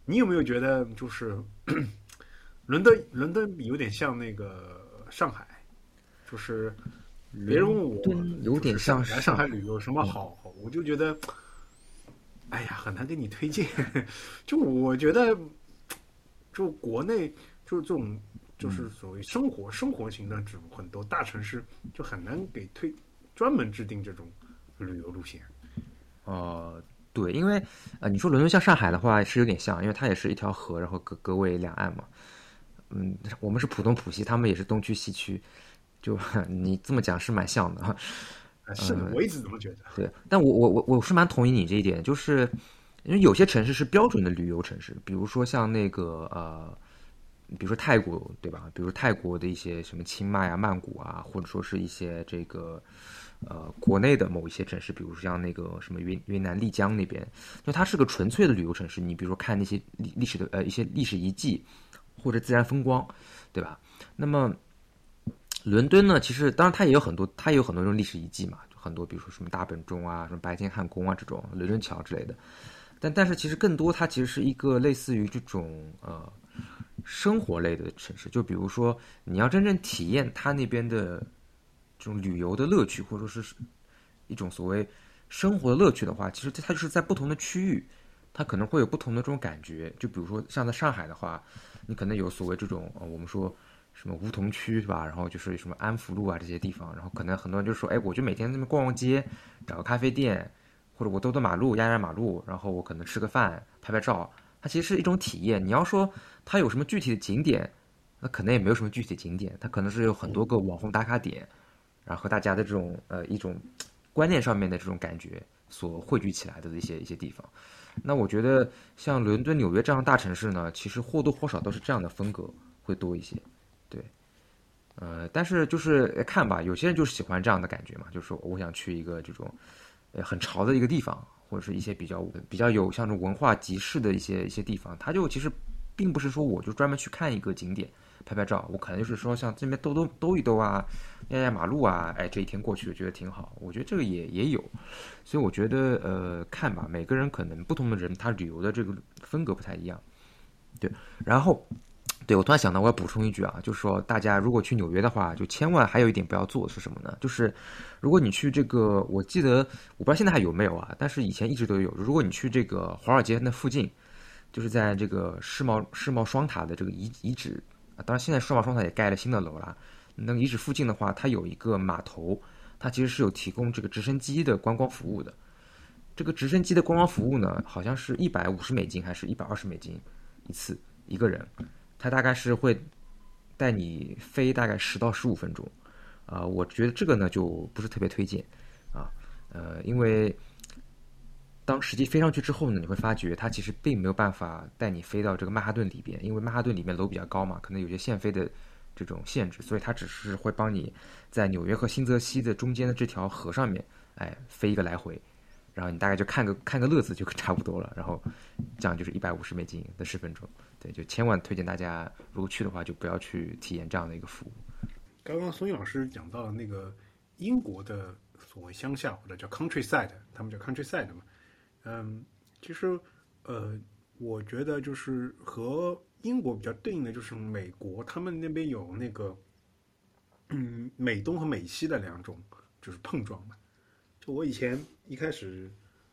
你有没有觉得，就是伦敦伦敦有点像那个上海，就是别人问我有点像来上海旅游什么好，我就觉得，哎呀，很难给你推荐。就我觉得，就国内就是这种。就是所谓生活生活型的，这种很多大城市就很难给推专门制定这种旅游路线。哦，对，因为呃，你说伦敦像上海的话是有点像，因为它也是一条河，然后隔隔为两岸嘛。嗯，我们是浦东浦西，他们也是东区西区，就 你这么讲是蛮像的。是的，我一直这么觉得。对，但我我我我是蛮同意你这一点，就是因为有些城市是标准的旅游城市，比如说像那个呃。比如说泰国，对吧？比如说泰国的一些什么清迈啊、曼谷啊，或者说是一些这个呃国内的某一些城市，比如说像那个什么云云南丽江那边，就它是个纯粹的旅游城市。你比如说看那些历历史的呃一些历史遗迹或者自然风光，对吧？那么伦敦呢，其实当然它也有很多，它也有很多这种历史遗迹嘛，就很多比如说什么大本钟啊、什么白金汉宫啊这种伦敦桥之类的。但但是其实更多它其实是一个类似于这种呃。生活类的城市，就比如说你要真正体验它那边的这种旅游的乐趣，或者说是一种所谓生活的乐趣的话，其实它就是在不同的区域，它可能会有不同的这种感觉。就比如说像在上海的话，你可能有所谓这种呃我们说什么梧桐区是吧？然后就是什么安福路啊这些地方，然后可能很多人就说，哎，我就每天那边逛逛街，找个咖啡店，或者我兜兜马路压压马路，然后我可能吃个饭拍拍照。它其实是一种体验。你要说它有什么具体的景点，那可能也没有什么具体的景点。它可能是有很多个网红打卡点，然后和大家的这种呃一种观念上面的这种感觉所汇聚起来的一些一些地方。那我觉得像伦敦、纽约这样的大城市呢，其实或多或少都是这样的风格会多一些。呃，但是就是看吧，有些人就是喜欢这样的感觉嘛，就是我想去一个这种呃很潮的一个地方。或者是一些比较比较有像这种文化集市的一些一些地方，他就其实并不是说我就专门去看一个景点拍拍照，我可能就是说像这边兜兜兜一兜啊，压压马路啊，哎，这一天过去觉得挺好，我觉得这个也也有，所以我觉得呃看吧，每个人可能不同的人他旅游的这个风格不太一样，对，然后。对，我突然想到，我要补充一句啊，就是说，大家如果去纽约的话，就千万还有一点不要做是什么呢？就是如果你去这个，我记得我不知道现在还有没有啊，但是以前一直都有。如果你去这个华尔街那附近，就是在这个世贸世贸双塔的这个遗遗址啊，当然现在世贸双塔也盖了新的楼了。那个遗址附近的话，它有一个码头，它其实是有提供这个直升机的观光服务的。这个直升机的观光服务呢，好像是一百五十美金还是一百二十美金一次一个人。它大概是会带你飞大概十到十五分钟，啊，我觉得这个呢就不是特别推荐，啊，呃，因为当实际飞上去之后呢，你会发觉它其实并没有办法带你飞到这个曼哈顿里边，因为曼哈顿里面楼比较高嘛，可能有些限飞的这种限制，所以它只是会帮你在纽约和新泽西的中间的这条河上面，哎，飞一个来回，然后你大概就看个看个乐子就差不多了，然后这样就是一百五十美金的十分钟。对，就千万推荐大家，如果去的话，就不要去体验这样的一个服务。刚刚孙毅老师讲到了那个英国的所谓乡下或者叫 countryside，他们叫 countryside 嘛。嗯，其实呃，我觉得就是和英国比较对应的就是美国，他们那边有那个嗯美东和美西的两种就是碰撞嘛。就我以前一开始，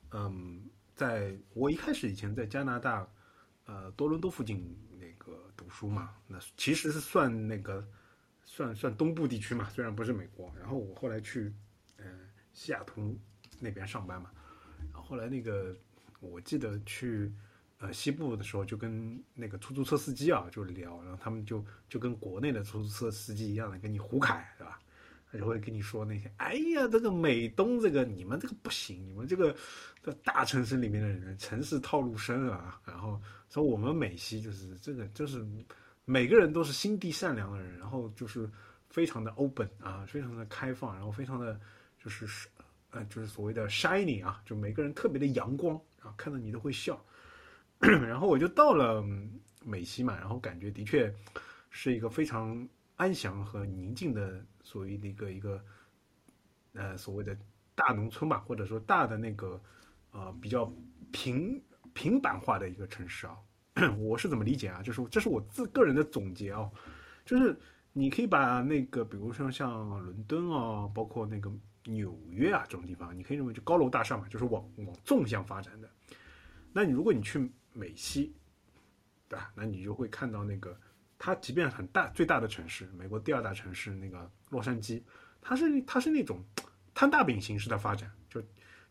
嗯，在我一开始以前在加拿大。呃，多伦多附近那个读书嘛，那其实是算那个算算东部地区嘛，虽然不是美国。然后我后来去呃西雅图那边上班嘛，然后后来那个我记得去呃西部的时候，就跟那个出租车司机啊就聊，然后他们就就跟国内的出租车司机一样的跟你胡侃，是吧？就会跟你说那些，哎呀，这个美东这个你们这个不行，你们这个在大城市里面的人，城市套路深啊。然后说我们美西就是这个就是每个人都是心地善良的人，然后就是非常的 open 啊，非常的开放，然后非常的就是呃就是所谓的 shiny 啊，就每个人特别的阳光啊，看到你都会笑。然后我就到了美西嘛，然后感觉的确是一个非常安详和宁静的所谓的一个一个呃所谓的大农村吧，或者说大的那个呃比较平平板化的一个城市啊。我是怎么理解啊？就是这是我自个人的总结啊，就是你可以把那个比如说像伦敦啊，包括那个纽约啊这种地方，你可以认为就高楼大厦嘛，就是往往纵向发展的。那你如果你去美西，对吧？那你就会看到那个，它即便很大，最大的城市，美国第二大城市那个洛杉矶，它是它是那种摊大饼形式的发展，就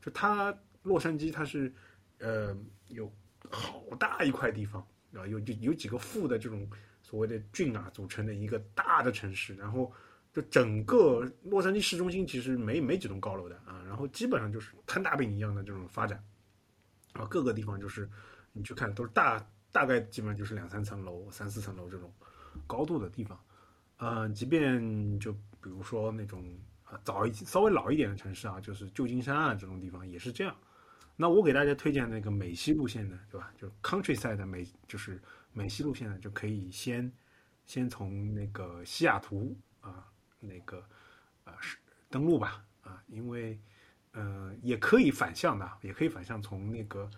就它洛杉矶它是呃有好大一块地方啊，有就有几个副的这种所谓的郡啊组成的一个大的城市，然后就整个洛杉矶市中心其实没没几栋高楼的啊，然后基本上就是摊大饼一样的这种发展，啊，各个地方就是。你去看都是大大概基本上就是两三层楼、三四层楼这种高度的地方，呃，即便就比如说那种啊早一稍微老一点的城市啊，就是旧金山啊这种地方也是这样。那我给大家推荐那个美西路线的，对吧？就是 countryside 美，就是美西路线的，就可以先先从那个西雅图啊那个呃是登陆吧啊，因为呃也可以反向的，也可以反向从那个。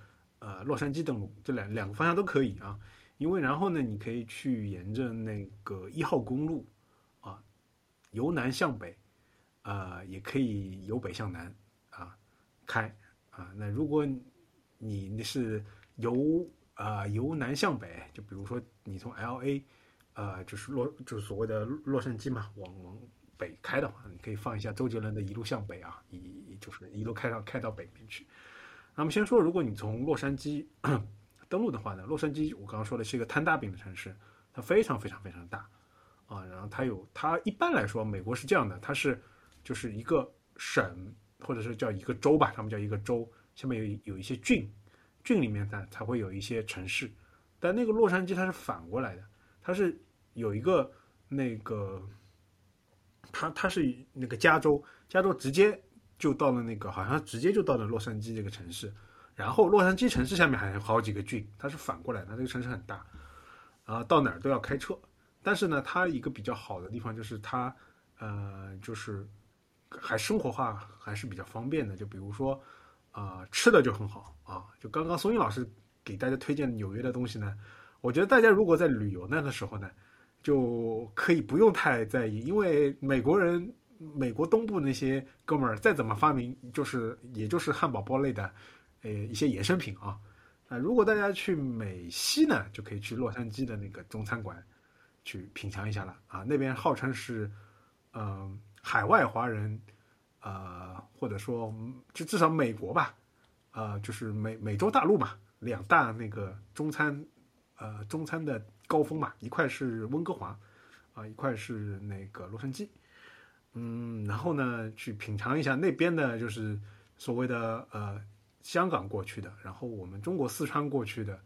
呃，洛杉矶登陆，这两两个方向都可以啊，因为然后呢，你可以去沿着那个一号公路啊，由南向北，呃，也可以由北向南啊开啊。那如果你那是由啊由南向北，就比如说你从 L A，呃，就是洛就是所谓的洛杉矶嘛，往往北开的话，你可以放一下周杰伦的一路向北啊，一就是一路开到开到北边去。那么先说，如果你从洛杉矶 登陆的话呢，洛杉矶我刚刚说的是一个摊大饼的城市，它非常非常非常大，啊，然后它有它一般来说，美国是这样的，它是就是一个省或者是叫一个州吧，他们叫一个州，下面有有一些郡，郡里面呢才会有一些城市，但那个洛杉矶它是反过来的，它是有一个那个，它它是那个加州，加州直接。就到了那个，好像直接就到了洛杉矶这个城市，然后洛杉矶城市下面还有好几个郡，它是反过来的，这个城市很大，啊，到哪儿都要开车。但是呢，它一个比较好的地方就是它，呃，就是还生活化还是比较方便的。就比如说，啊，吃的就很好啊。就刚刚松韵老师给大家推荐纽约的东西呢，我觉得大家如果在旅游那个时候呢，就可以不用太在意，因为美国人。美国东部那些哥们儿再怎么发明，就是也就是汉堡包类的，呃，一些衍生品啊。啊，如果大家去美西呢，就可以去洛杉矶的那个中餐馆去品尝一下了啊。那边号称是，嗯，海外华人，呃，或者说就至少美国吧，呃，就是美美洲大陆嘛，两大那个中餐，呃，中餐的高峰嘛，一块是温哥华，啊，一块是那个洛杉矶。嗯，然后呢，去品尝一下那边的，就是所谓的呃香港过去的，然后我们中国四川过去的，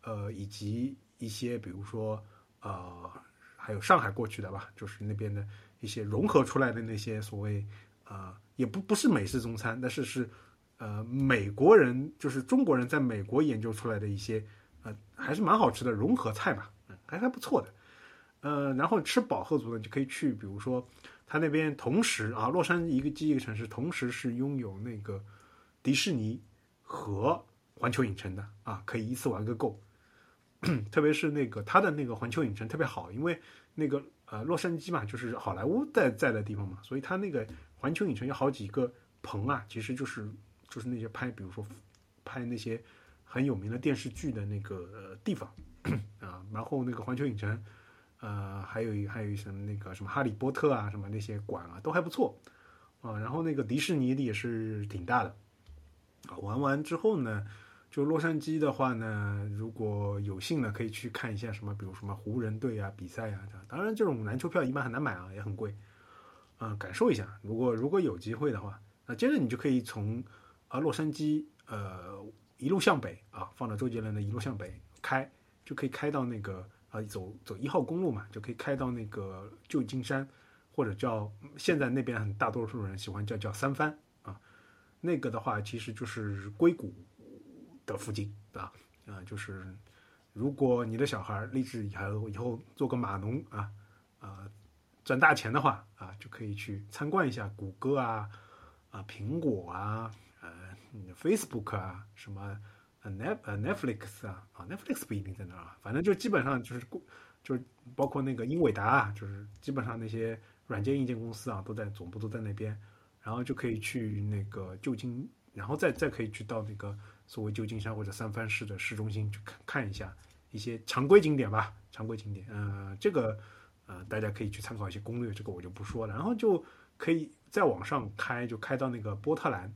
呃，以及一些比如说呃还有上海过去的吧，就是那边的一些融合出来的那些所谓呃也不不是美式中餐，但是是呃美国人就是中国人在美国研究出来的一些呃还是蛮好吃的融合菜吧，嗯，还还不错的，呃，然后吃饱喝足了就可以去，比如说。它那边同时啊，洛杉矶一个基一个城市，同时是拥有那个迪士尼和环球影城的啊，可以一次玩个够。特别是那个它的那个环球影城特别好，因为那个呃洛杉矶嘛，就是好莱坞在在的地方嘛，所以它那个环球影城有好几个棚啊，其实就是就是那些拍，比如说拍那些很有名的电视剧的那个地方 啊，然后那个环球影城。呃，还有一还有什么那个什么哈利波特啊，什么那些馆啊，都还不错啊。然后那个迪士尼的也是挺大的啊。玩完之后呢，就洛杉矶的话呢，如果有幸呢，可以去看一下什么，比如什么湖人队啊比赛啊。当然，这种篮球票一般很难买啊，也很贵。啊、感受一下。如果如果有机会的话，那接着你就可以从啊洛杉矶呃一路向北啊，放到周杰伦的一路向北开，就可以开到那个走走一号公路嘛，就可以开到那个旧金山，或者叫现在那边很大多数人喜欢叫叫三藩啊。那个的话，其实就是硅谷的附近啊啊，就是如果你的小孩立志以后以后做个码农啊啊赚大钱的话啊，就可以去参观一下谷歌啊啊苹果啊呃 Facebook 啊什么 Net 呃 Netflix 啊啊 Netflix 不一定在那儿啊，反正就基本上就是就是包括那个英伟达啊，就是基本上那些软件硬件公司啊都在总部都在那边，然后就可以去那个旧金，然后再再可以去到那个所谓旧金山或者三藩市的市中心去看看一下一些常规景点吧，常规景点，呃，这个呃大家可以去参考一些攻略，这个我就不说了，然后就可以再往上开，就开到那个波特兰，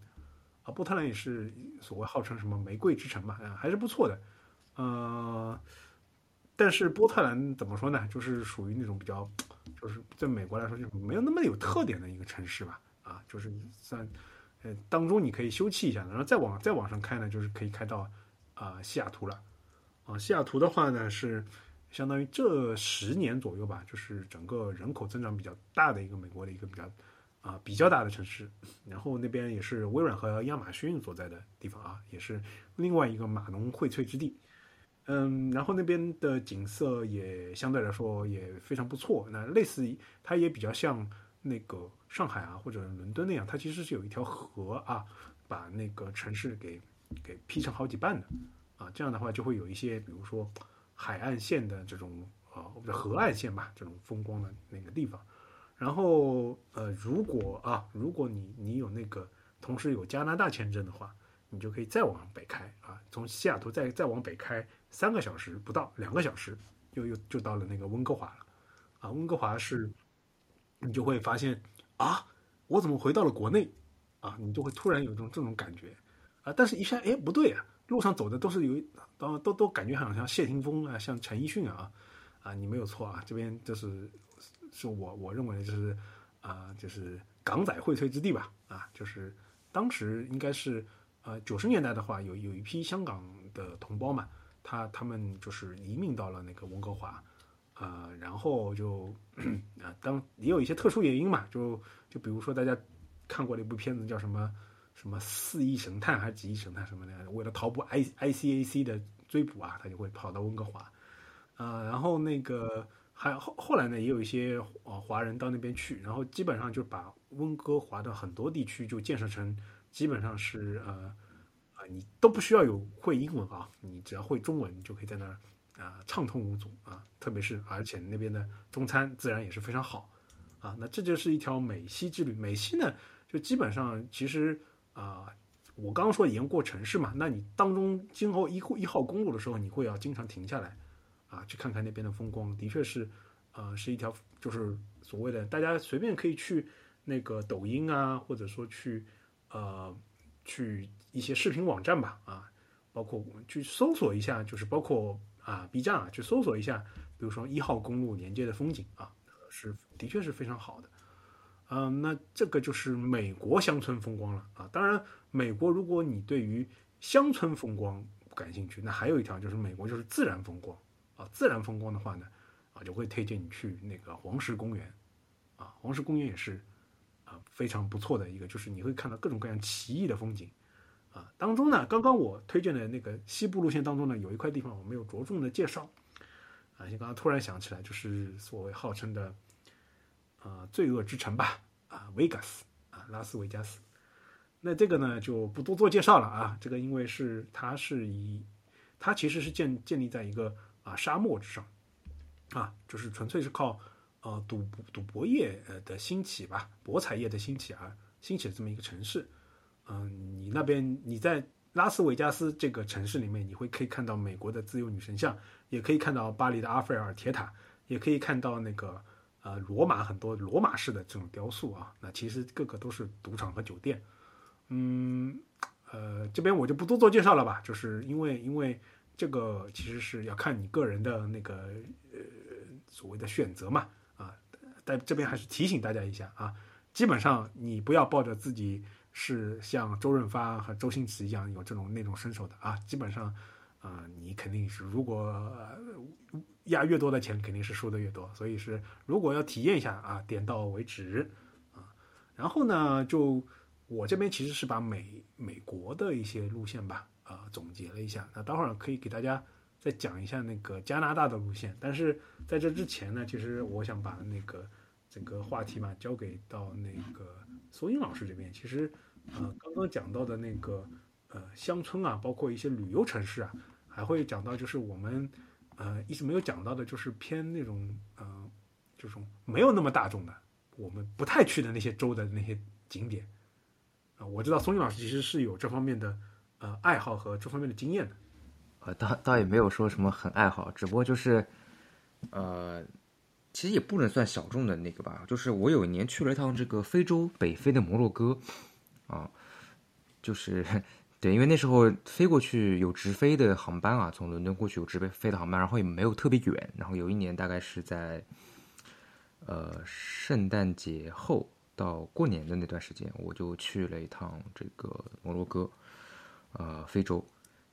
波特兰也是所谓号称什么玫瑰之城嘛，啊，还是不错的，呃，但是波特兰怎么说呢，就是属于那种比较，就是在美国来说，就没有那么有特点的一个城市吧，啊，就是算。呃，当中你可以休憩一下，然后再往再往上开呢，就是可以开到啊、西雅图了。啊，西雅图的话呢是相当于这十年左右吧，就是整个人口增长比较大的一个美国的一个比较啊、比较大的城市。然后那边也是微软和亚马逊所在的地方啊，也是另外一个码农荟萃之地。嗯，然后那边的景色也相对来说也非常不错。那类似于它也比较像那个上海啊或者伦敦那样，它其实是有一条河啊，把那个城市给给劈成好几半的啊。这样的话就会有一些，比如说海岸线的这种啊，或者河岸线吧，这种风光的那个地方。然后呃，如果啊，如果你你有那个同时有加拿大签证的话，你就可以再往北开啊，从西雅图再再往北开三个小时不到，两个小时又又就到了那个温哥华了啊。温哥华是你就会发现啊，我怎么回到了国内啊？你就会突然有一种这种感觉啊。但是一下哎不对啊，路上走的都是有都都都感觉好像谢霆锋啊，像陈奕迅啊啊，你没有错啊，这边就是是我我认为就是啊，就是港仔荟萃之地吧啊，就是当时应该是呃九十年代的话，有有一批香港的同胞嘛，他他们就是移民到了那个温哥华。呃，然后就 啊，当也有一些特殊原因嘛，就就比如说大家看过的一部片子叫什么什么四亿神探还是几亿神探什么的，为了逃避 I I C A C 的追捕啊，他就会跑到温哥华，呃，然后那个还后后来呢，也有一些呃华人到那边去，然后基本上就把温哥华的很多地区就建设成基本上是呃啊、你都不需要有会英文啊，你只要会中文，你就可以在那儿。啊，畅通无阻啊！特别是而且那边的中餐自然也是非常好啊。那这就是一条美西之旅。美西呢，就基本上其实啊，我刚刚说沿过城市嘛，那你当中今后一一号公路的时候，你会要经常停下来啊，去看看那边的风光。的确是，呃，是一条就是所谓的大家随便可以去那个抖音啊，或者说去呃去一些视频网站吧啊，包括我们去搜索一下，就是包括。啊，B 站啊，去搜索一下，比如说一号公路连接的风景啊，是的确是非常好的。嗯，那这个就是美国乡村风光了啊。当然，美国如果你对于乡村风光感兴趣，那还有一条就是美国就是自然风光啊。自然风光的话呢，啊，就会推荐你去那个黄石公园啊。黄石公园也是啊非常不错的一个，就是你会看到各种各样奇异的风景。啊，当中呢，刚刚我推荐的那个西部路线当中呢，有一块地方我没有着重的介绍，啊你，刚刚突然想起来，就是所谓号称的，啊，罪恶之城吧，啊，维加斯，啊，拉斯维加斯。那这个呢就不多做介绍了啊，这个因为是它是以，它其实是建建立在一个啊沙漠之上，啊，就是纯粹是靠呃赌赌博业呃的兴起吧，博彩业的兴起而兴起的这么一个城市。嗯，你那边你在拉斯维加斯这个城市里面，你会可以看到美国的自由女神像，也可以看到巴黎的阿菲尔铁塔，也可以看到那个呃罗马很多罗马式的这种雕塑啊。那其实各个都是赌场和酒店。嗯，呃，这边我就不多做介绍了吧，就是因为因为这个其实是要看你个人的那个呃所谓的选择嘛啊，但这边还是提醒大家一下啊，基本上你不要抱着自己是像周润发和周星驰一样有这种那种身手的啊，基本上啊、你肯定是如果、呃压越多的钱，肯定是输的越多，所以是如果要体验一下啊，点到为止啊，然后呢就。我这边其实是把美美国的一些路线吧，啊、总结了一下。那待会儿可以给大家再讲一下那个加拿大的路线。但是在这之前呢，其实我想把那个整个话题嘛交给到那个索英老师这边。其实呃，刚刚讲到的那个呃乡村啊，包括一些旅游城市啊，还会讲到就是我们呃一直没有讲到的，就是偏那种呃这种没有那么大众的，我们不太去的那些州的那些景点。啊，我知道松韵老师其实是有这方面的呃爱好和这方面的经验。呃，倒倒也没有说什么很爱好，只不过就是，呃，其实也不能算小众的那个吧。就是我有一年去了一趟这个非洲北非的摩洛哥，啊，就是 对，因为那时候飞过去有直飞的航班啊，从伦敦过去有直飞飞的航班，然后也没有特别远。然后有一年大概是在呃圣诞节后到过年的那段时间，我就去了一趟这个摩洛哥，呃，非洲。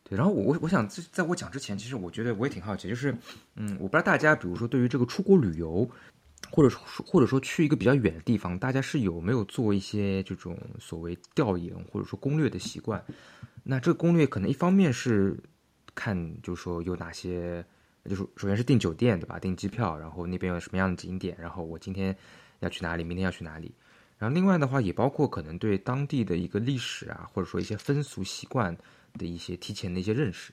对，然后我我我想在在我讲之前，其实我觉得我也挺好奇，就是，嗯，我不知道大家，比如说对于这个出国旅游，或者说或者说去一个比较远的地方，大家是有没有做一些这种所谓调研或者说攻略的习惯？那这个攻略可能一方面是看，就是说有哪些，就是首先是订酒店对吧？订机票，然后那边有什么样的景点，然后我今天要去哪里，明天要去哪里。然后另外的话，也包括可能对当地的一个历史啊，或者说一些风俗习惯的一些提前的一些认识，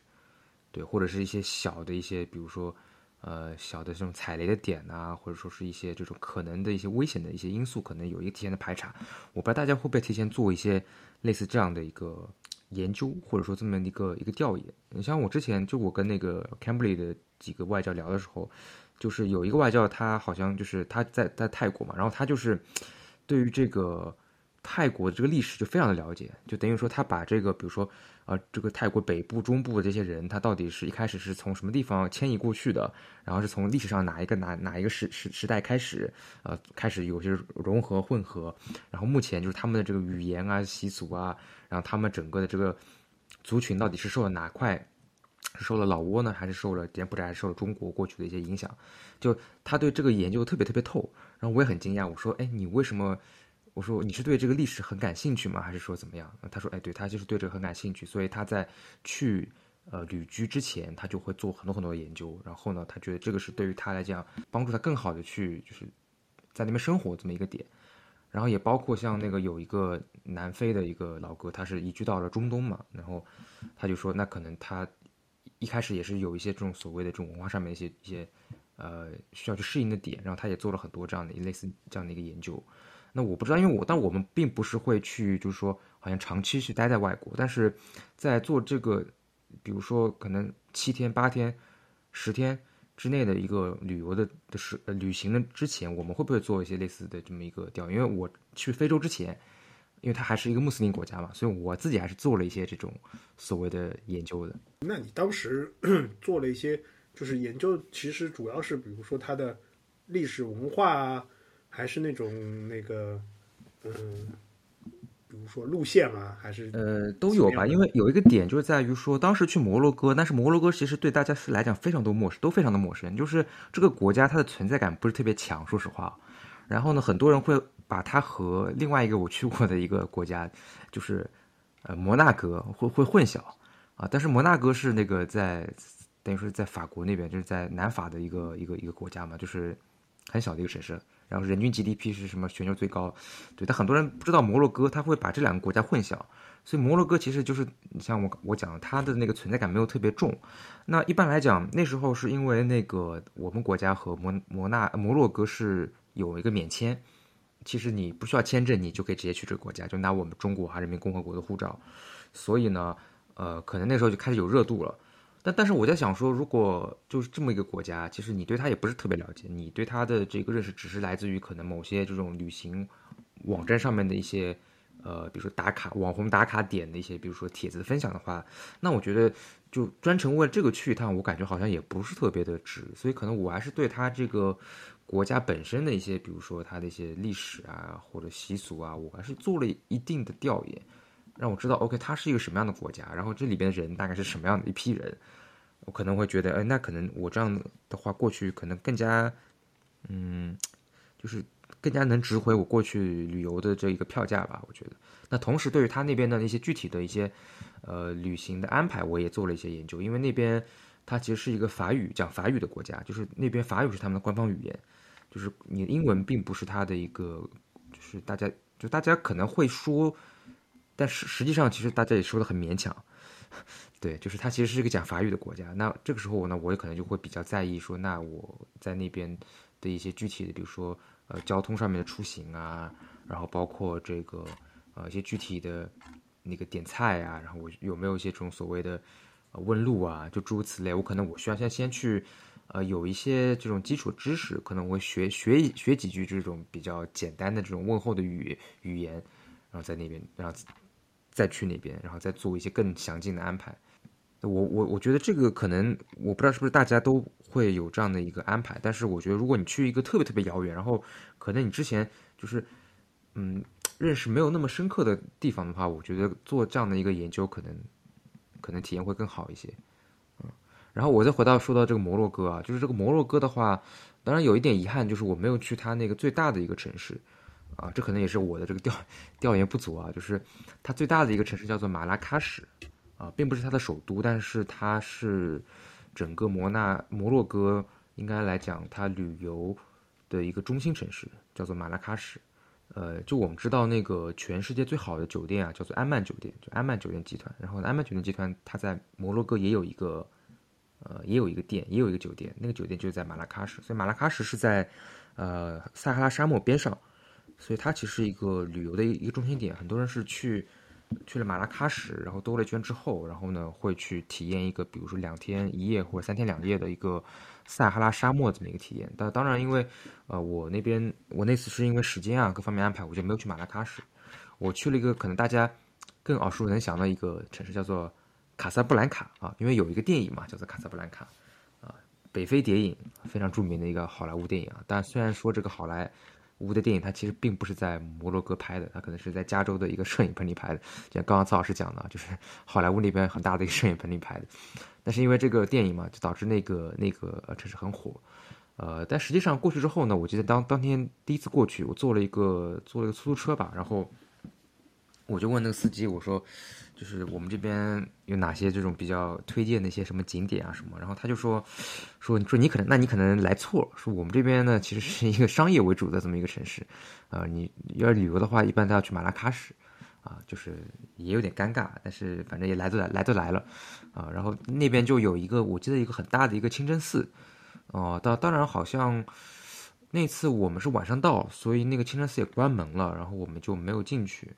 对，或者是一些小的一些，比如说呃小的这种踩雷的点啊，或者说是一些这种可能的一些危险的一些因素，可能有一个提前的排查。我不知道大家会不会提前做一些类似这样的一个研究，或者说这么一个一个调研。你像我之前就我跟那个 Cambly 的几个外教聊的时候，就是有一个外教，他好像就是他在在泰国嘛，然后他就是对于这个泰国的这个历史就非常的了解，就等于说他把这个比如说呃这个泰国北部、中部的这些人，他到底是一开始是从什么地方迁移过去的，然后是从历史上哪一个哪哪一个时时时代开始，呃开始有些融合混合，然后目前就是他们的这个语言啊、习俗啊，然后他们整个的这个族群到底是受了哪块是受了老挝呢，还是受了柬埔寨，还是受了中国过去的一些影响？就他对这个研究特别特别透，然后我也很惊讶，我说，哎，你为什么？我说你是对这个历史很感兴趣吗？还是说怎么样？他说，哎，对他就是对这个很感兴趣，所以他在去呃旅居之前，他就会做很多很多的研究，然后呢，他觉得这个是对于他来讲帮助他更好的去就是在那边生活这么一个点。然后也包括像那个有一个南非的一个老哥，他是移居到了中东嘛，然后他就说，那可能他一开始也是有一些这种所谓的这种文化上面一些一些呃需要去适应的点，然后他也做了很多这样的类似这样的一个研究。那我不知道，因为我但我们并不是会去，就是说好像长期去待在外国，但是在做这个，比如说可能七天、八天、十天之内的一个旅游的的时呃旅行的之前，我们会不会做一些类似的这么一个调研？因为我去非洲之前，因为它还是一个穆斯林国家嘛，所以我自己还是做了一些这种所谓的研究的。那你当时做了一些就是研究，其实主要是比如说它的历史文化啊，还是那种那个嗯，比如说路线啊，还是呃，都有吧，因为有一个点就是在于说，当时去摩洛哥，但是摩洛哥其实对大家是来讲非常多陌生，都非常的陌生，就是这个国家它的存在感不是特别强，说实话。然后呢，很多人会把它和另外一个我去过的一个国家，就是呃摩纳哥会会混淆啊。但是摩纳哥是那个在等于说在法国那边，就是在南法的一个一个一个国家嘛，就是很小的一个城市。然后人均 GDP 是什么全球最高？对，但很多人不知道摩洛哥，他会把这两个国家混淆。所以摩洛哥其实就是你像我我讲它的那个存在感没有特别重。那一般来讲，那时候是因为那个我们国家和摩摩纳摩洛哥是有一个免签，其实你不需要签证，你就可以直接去这个国家，就拿我们中国哈人民共和国的护照。所以呢，呃，可能那时候就开始有热度了。但但是我在想说，如果就是这么一个国家，其实你对它也不是特别了解，你对它的这个认识只是来自于可能某些这种旅行网站上面的一些呃，比如说打卡网红打卡点的一些，比如说帖子分享的话，那我觉得就专程为了这个去一趟，我感觉好像也不是特别的值，所以可能我还是对它这个国家本身的一些，比如说它的一些历史啊或者习俗啊，我还是做了一定的调研，让我知道 OK 它是一个什么样的国家，然后这里边的人大概是什么样的一批人，我可能会觉得，哎，那可能我这样的话过去可能更加，嗯，就是。更加能值回我过去旅游的这一个票价吧，我觉得。那同时，对于他那边的一些具体的一些，呃，旅行的安排，我也做了一些研究。因为那边它其实是一个法语讲法语的国家，就是那边法语是他们的官方语言，就是你的英文并不是他的一个，就是大家就大家可能会说，但是实际上其实大家也说的很勉强。对，就是它其实是一个讲法语的国家。那这个时候呢，我也可能就会比较在意说，那我在那边的一些具体的，比如说。呃，交通上面的出行啊，然后包括这个呃一些具体的那个点菜啊，然后我有没有一些这种所谓的呃问路啊，就诸如此类，我可能我需要先先去呃有一些这种基础知识，可能我会学学学几句这种比较简单的这种问候的语语言，然后在那边，然后再去那边，然后再做一些更详尽的安排。我我我觉得这个可能我不知道是不是大家都。会有这样的一个安排，但是我觉得，如果你去一个特别特别遥远，然后可能你之前就是嗯认识没有那么深刻的地方的话，我觉得做这样的一个研究，可能可能体验会更好一些。嗯，然后我再回到说到这个摩洛哥啊，就是这个摩洛哥的话，当然有一点遗憾，就是我没有去它那个最大的一个城市啊，这可能也是我的这个调调研不足啊，就是它最大的一个城市叫做马拉喀什啊，并不是它的首都，但是它是。整个摩纳摩洛哥应该来讲，它旅游的一个中心城市叫做马拉喀什。呃，就我们知道那个全世界最好的酒店啊，叫做安曼酒店，就安曼酒店集团。然后安曼酒店集团它在摩洛哥也有一个，呃，也有一个店，也有一个酒店。那个酒店就是在马拉喀什，所以马拉喀什是在呃撒哈拉沙漠边上，所以它其实一个旅游的一个中心点。很多人是去。去了马拉喀什，然后兜了一圈之后，然后呢会去体验一个，比如说两天一夜或者三天两夜的一个撒哈拉沙漠这么一个体验。但当然，因为呃我那边我那次是因为时间啊各方面安排，我就没有去马拉喀什。我去了一个可能大家更耳熟能详的一个城市，叫做卡萨布兰卡啊，因为有一个电影嘛，叫做卡萨布兰卡啊，北非谍影非常著名的一个好莱坞电影啊。但虽然说这个好莱屋的电影，它其实并不是在摩洛哥拍的，它可能是在加州的一个摄影棚里拍的。就像刚刚曹老师讲的，就是 好莱坞那边很大的一个摄影棚里拍的。但是因为这个电影嘛，就导致那个那个城市很火。呃，但实际上过去之后呢，我记得当当天第一次过去，我坐了一个坐了一个出租车吧，然后我就问那个司机，我说。就是我们这边有哪些这种比较推荐的一些什么景点啊什么，然后他就说，说说你可能那你可能来错了，说我们这边呢其实是一个商业为主的这么一个城市，啊，你要旅游的话一般都要去马拉喀什，啊，就是也有点尴尬，但是反正也来都来来都来了，啊，然后那边就有一个我记得一个很大的一个清真寺，哦，当当然好像那次我们是晚上到，所以那个清真寺也关门了，然后我们就没有进去，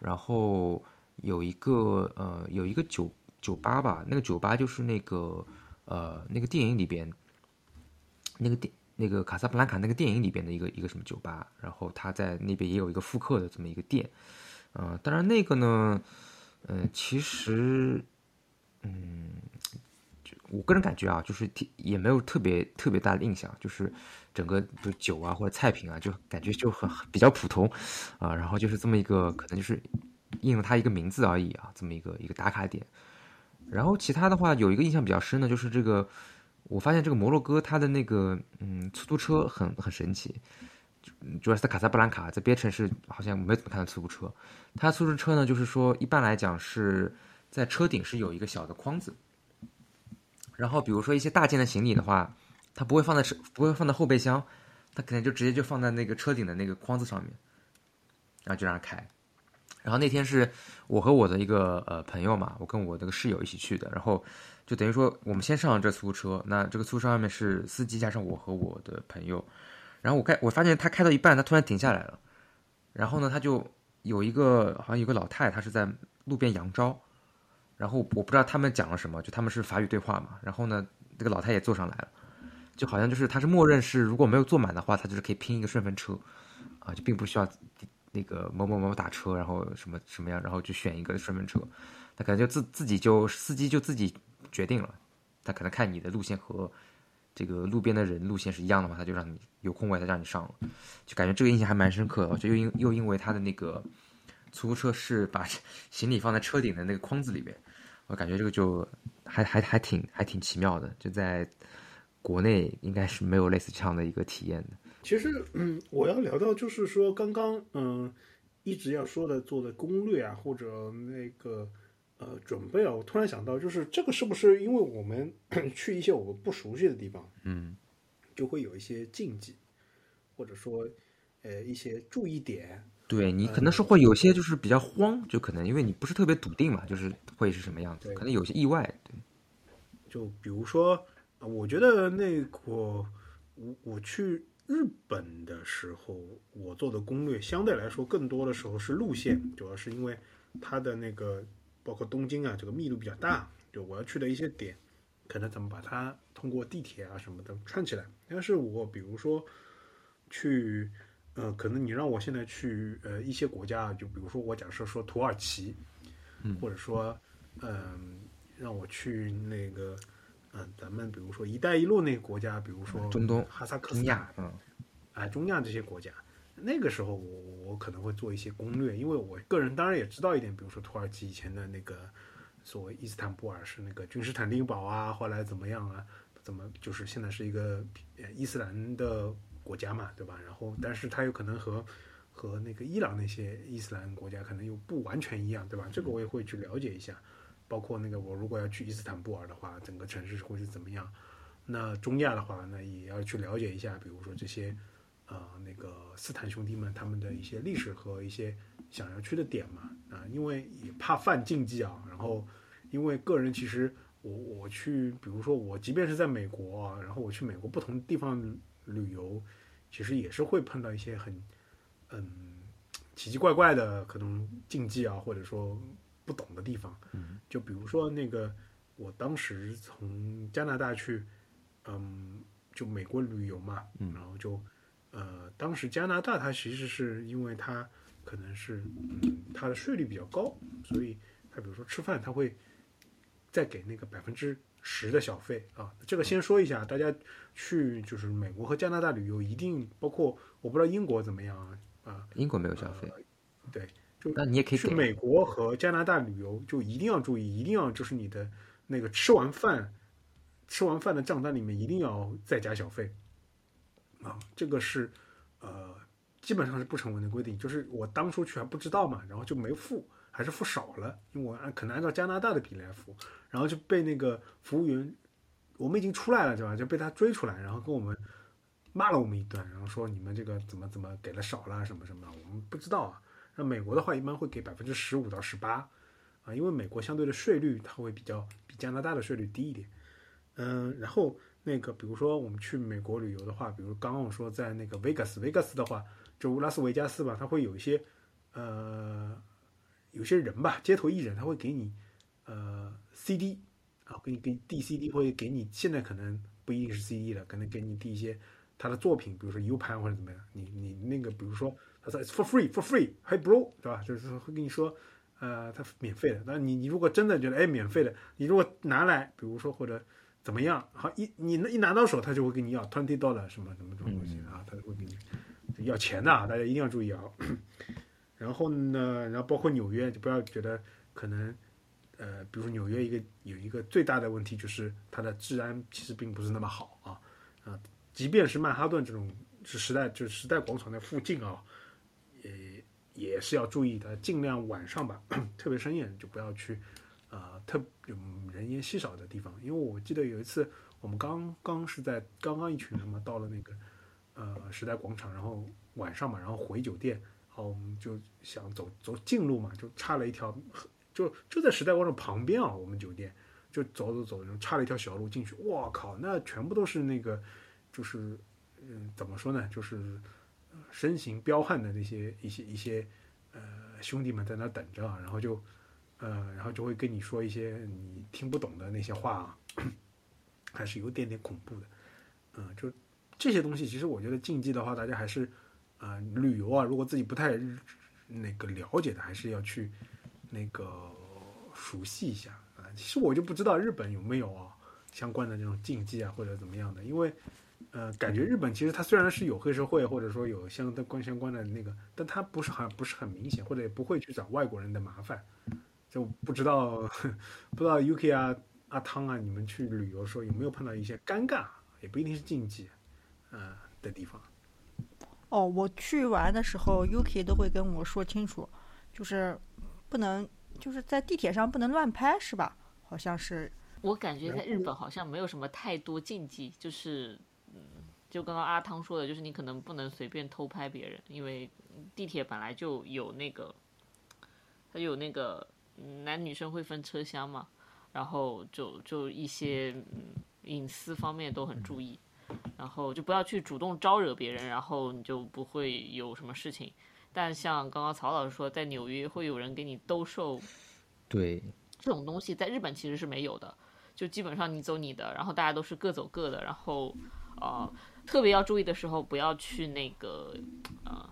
然后。有一个呃，有一个酒酒吧吧，那个酒吧就是那个呃，那个电影里边，那个电那个卡萨布兰卡那个电影里边的一个一个什么酒吧，然后他在那边也有一个复刻的这么一个店，呃，当然那个呢，嗯，其实，嗯，我个人感觉啊，就是也没有特别特别大的印象，就是整个就酒啊或者菜品啊，就感觉就很比较普通，啊，然后就是这么一个可能就是。应了它一个名字而已啊，这么一个一个打卡点。然后其他的话，有一个印象比较深的，就是这个，我发现这个摩洛哥它的那个嗯出租车很很神奇，主要是在卡萨布兰卡在别城市好像没怎么看到出租车。它出租车呢，就是说一般来讲是在车顶是有一个小的框子，然后比如说一些大件的行李的话，它不会放在车不会放在后备箱，它可能就直接就放在那个车顶的那个框子上面，然后就让它开。然后那天是我和我的一个呃朋友嘛，我跟我那个室友一起去的，然后就等于说我们先上了这出租车，那这个出租车上面是司机加上我和我的朋友，然后我开我发现他开到一半，他突然停下来了，然后呢他就有一个好像有个老太，她是在路边扬招，然后我不知道他们讲了什么，就他们是法语对话嘛，然后呢那个老太也坐上来了，就好像就是他是默认是如果没有坐满的话，他就是可以拼一个顺风车，啊就并不需要。那个某某某打车，然后什么什么样，然后就选一个顺风车，他可能就自自己就司机就自己决定了，他可能看你的路线和这个路边的人路线是一样的话，他就让你有空位，他让你上了，就感觉这个印象还蛮深刻的。而且又因又因为他的那个出租车是把行李放在车顶的那个筐子里边，我感觉这个就还还还挺还挺奇妙的，就在国内应该是没有类似这样的一个体验的。其实，嗯，我要聊到就是说，刚刚嗯一直要说的做的攻略啊，或者那个呃准备啊，我突然想到，就是这个是不是因为我们 去一些我们不熟悉的地方，嗯就会有一些禁忌，或者说呃一些注意点，对你可能是会有些就是比较慌，就可能因为你不是特别笃定嘛，就是会是什么样子，可能有些意外。对，就比如说，呃我觉得那个我我去日本的时候，我做的攻略相对来说更多的时候是路线，主要是因为它的那个包括东京啊，这个密度比较大，就我要去的一些点，可能怎么把它通过地铁啊什么的串起来。但是我比如说去，呃，可能你让我现在去呃一些国家，就比如说我假设说土耳其，或者说嗯、让我去那个。嗯，咱们比如说“一带一路”那个国家，比如说中东哈萨克斯坦嗯哎，中亚这些国家，那个时候我我可能会做一些攻略，因为我个人当然也知道一点，比如说土耳其以前的那个所谓伊斯坦布尔是那个君士坦丁堡啊，后来怎么样啊，怎么就是现在是一个呃伊斯兰的国家嘛，对吧？然后但是它有可能和和那个伊朗那些伊斯兰国家可能又不完全一样，对吧？这个我也会去了解一下。包括那个我如果要去伊斯坦布尔的话，整个城市会是怎么样？那中亚的话那，也要去了解一下，比如说这些呃那个斯坦兄弟们他们的一些历史和一些想要去的点嘛啊、因为也怕犯禁忌啊。然后因为个人其实我我去，比如说我即便是在美国啊，然后我去美国不同地方旅游，其实也是会碰到一些很嗯奇奇怪怪的可能禁忌啊，或者说不懂的地方。就比如说那个，我当时从加拿大去，嗯，就美国旅游嘛，嗯然后就，呃，当时加拿大它其实是因为它可能是，嗯，它的税率比较高，所以它比如说吃饭，它会再给那个百分之十的小费啊。这个先说一下，大家去就是美国和加拿大旅游，一定包括我不知道英国怎么样啊啊，英国没有消费，对，就那你也可以去美国和加拿大旅游，就一定要注意，一定要就是你的那个吃完饭，吃完饭的账单里面一定要再加小费，啊，这个是呃基本上是不成文的规定。就是我当初去还不知道嘛，然后就没付，还是付少了，因为我按可能按照加拿大的比例来付，然后就被那个服务员，我们已经出来了对吧？就被他追出来，然后跟我们骂了我们一顿，然后说你们这个怎么怎么给的少了什么什么，我们不知道啊。那美国的话，一般会给百分之十五到十八，啊，因为美国相对的税率它会比较比加拿大的税率低一点。嗯，然后那个比如说我们去美国旅游的话，比如刚刚我说在那个 Vegas，Vegas 的话，就拉斯维加斯吧，它会有一些呃有些人吧，街头艺人他会给你呃 CD 啊，给你给你递 CD，会给你现在可能不一定是 CD 了，可能给你递一些他的作品，比如说 U 盘或者怎么样，你你那个比如说他说 It's for free for free，Hey bro，对吧？就是会跟你说，呃，它免费的。那你你如果真的觉得哎免费的，你如果拿来，比如说或者怎么样，好一你一拿到手，他就会跟你要 twenty dollar 什么什么这种东西啊，他就会给你要钱的啊，大家一定要注意啊。然后呢，然后包括纽约，就不要觉得可能。呃，比如说纽约一个有一个最大的问题就是它的治安其实并不是那么好啊啊，即便是曼哈顿这种是时代就是时代广场的附近啊，也也是要注意的，尽量晚上吧，特别深夜就不要去啊、特有人烟稀少的地方，因为我记得有一次我们刚刚是在刚刚一群人嘛到了那个呃时代广场，然后晚上嘛，然后回酒店，然后我们就想走走近路嘛，就差了一条。就就在时代广场旁边啊，我们酒店就走走走，然后岔了一条小路进去，我靠，那全部都是那个，就是嗯，怎么说呢，就是身形彪悍的那些一些一些呃兄弟们在那等着啊，然后就呃，然后就会跟你说一些你听不懂的那些话啊，还是有点点恐怖的，嗯、就这些东西，其实我觉得禁忌的话，大家还是啊、旅游啊，如果自己不太那个了解的，还是要去那个熟悉一下啊。其实我就不知道日本有没有啊相关的这种禁忌啊或者怎么样的，因为呃，感觉日本其实它虽然是有黑社会或者说有相关相关的那个，但它不是好像不是很明显，或者也不会去找外国人的麻烦。就不知道 不知道 UK 啊阿汤啊，你们去旅游的时候有没有碰到一些尴尬，也不一定是禁忌，呃的地方。哦，我去玩的时候，UK 都会跟我说清楚，就是不能就是在地铁上不能乱拍，是吧？好像是。我感觉在日本好像没有什么太多禁忌，就是嗯，就刚刚阿汤说的，就是你可能不能随便偷拍别人，因为地铁本来就有那个，它有那个男女生会分车厢嘛，然后就就一些嗯隐私方面都很注意。然后就不要去主动招惹别人，然后你就不会有什么事情。但像刚刚曹老师说，在纽约会有人给你兜售，对这种东西在日本其实是没有的，就基本上你走你的，然后大家都是各走各的。然后，呃，特别要注意的时候，不要去那个，呃，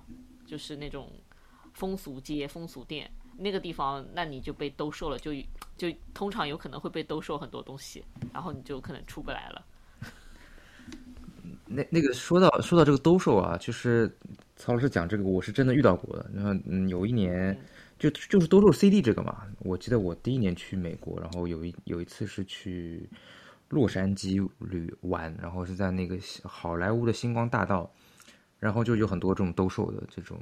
就是那种风俗街、风俗店那个地方，那你就被兜售了，就就通常有可能会被兜售很多东西，然后你就可能出不来了。那那个说到说到这个兜售啊，就是曹老师讲这个，我是真的遇到过的。然后嗯，有一年就就是兜售 CD 这个嘛，我记得我第一年去美国，然后有一有一次是去洛杉矶旅玩，然后是在那个好莱坞的星光大道，然后就有很多这种兜售的这种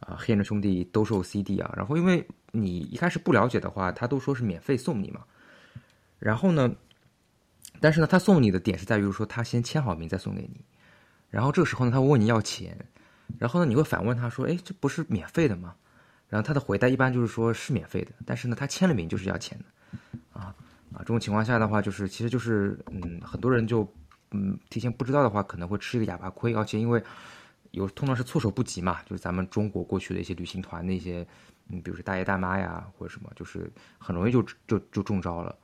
啊黑人兄弟兜售 CD 啊，然后因为你一开始不了解的话，他都说是免费送你嘛，然后呢。但是呢，他送你的点是在于说，他先签好名再送给你，然后这个时候呢，他问你要钱，然后呢，你会反问他说：“哎，这不是免费的吗？”然后他的回答一般就是说是免费的，但是呢，他签了名就是要钱的，啊啊，这种情况下的话，就是其实就是嗯，很多人就嗯提前不知道的话，可能会吃一个哑巴亏，而且因为有通常是措手不及嘛，就是咱们中国过去的一些旅行团那些，嗯，比如说大爷大妈呀或者什么，就是很容易就就就中招了，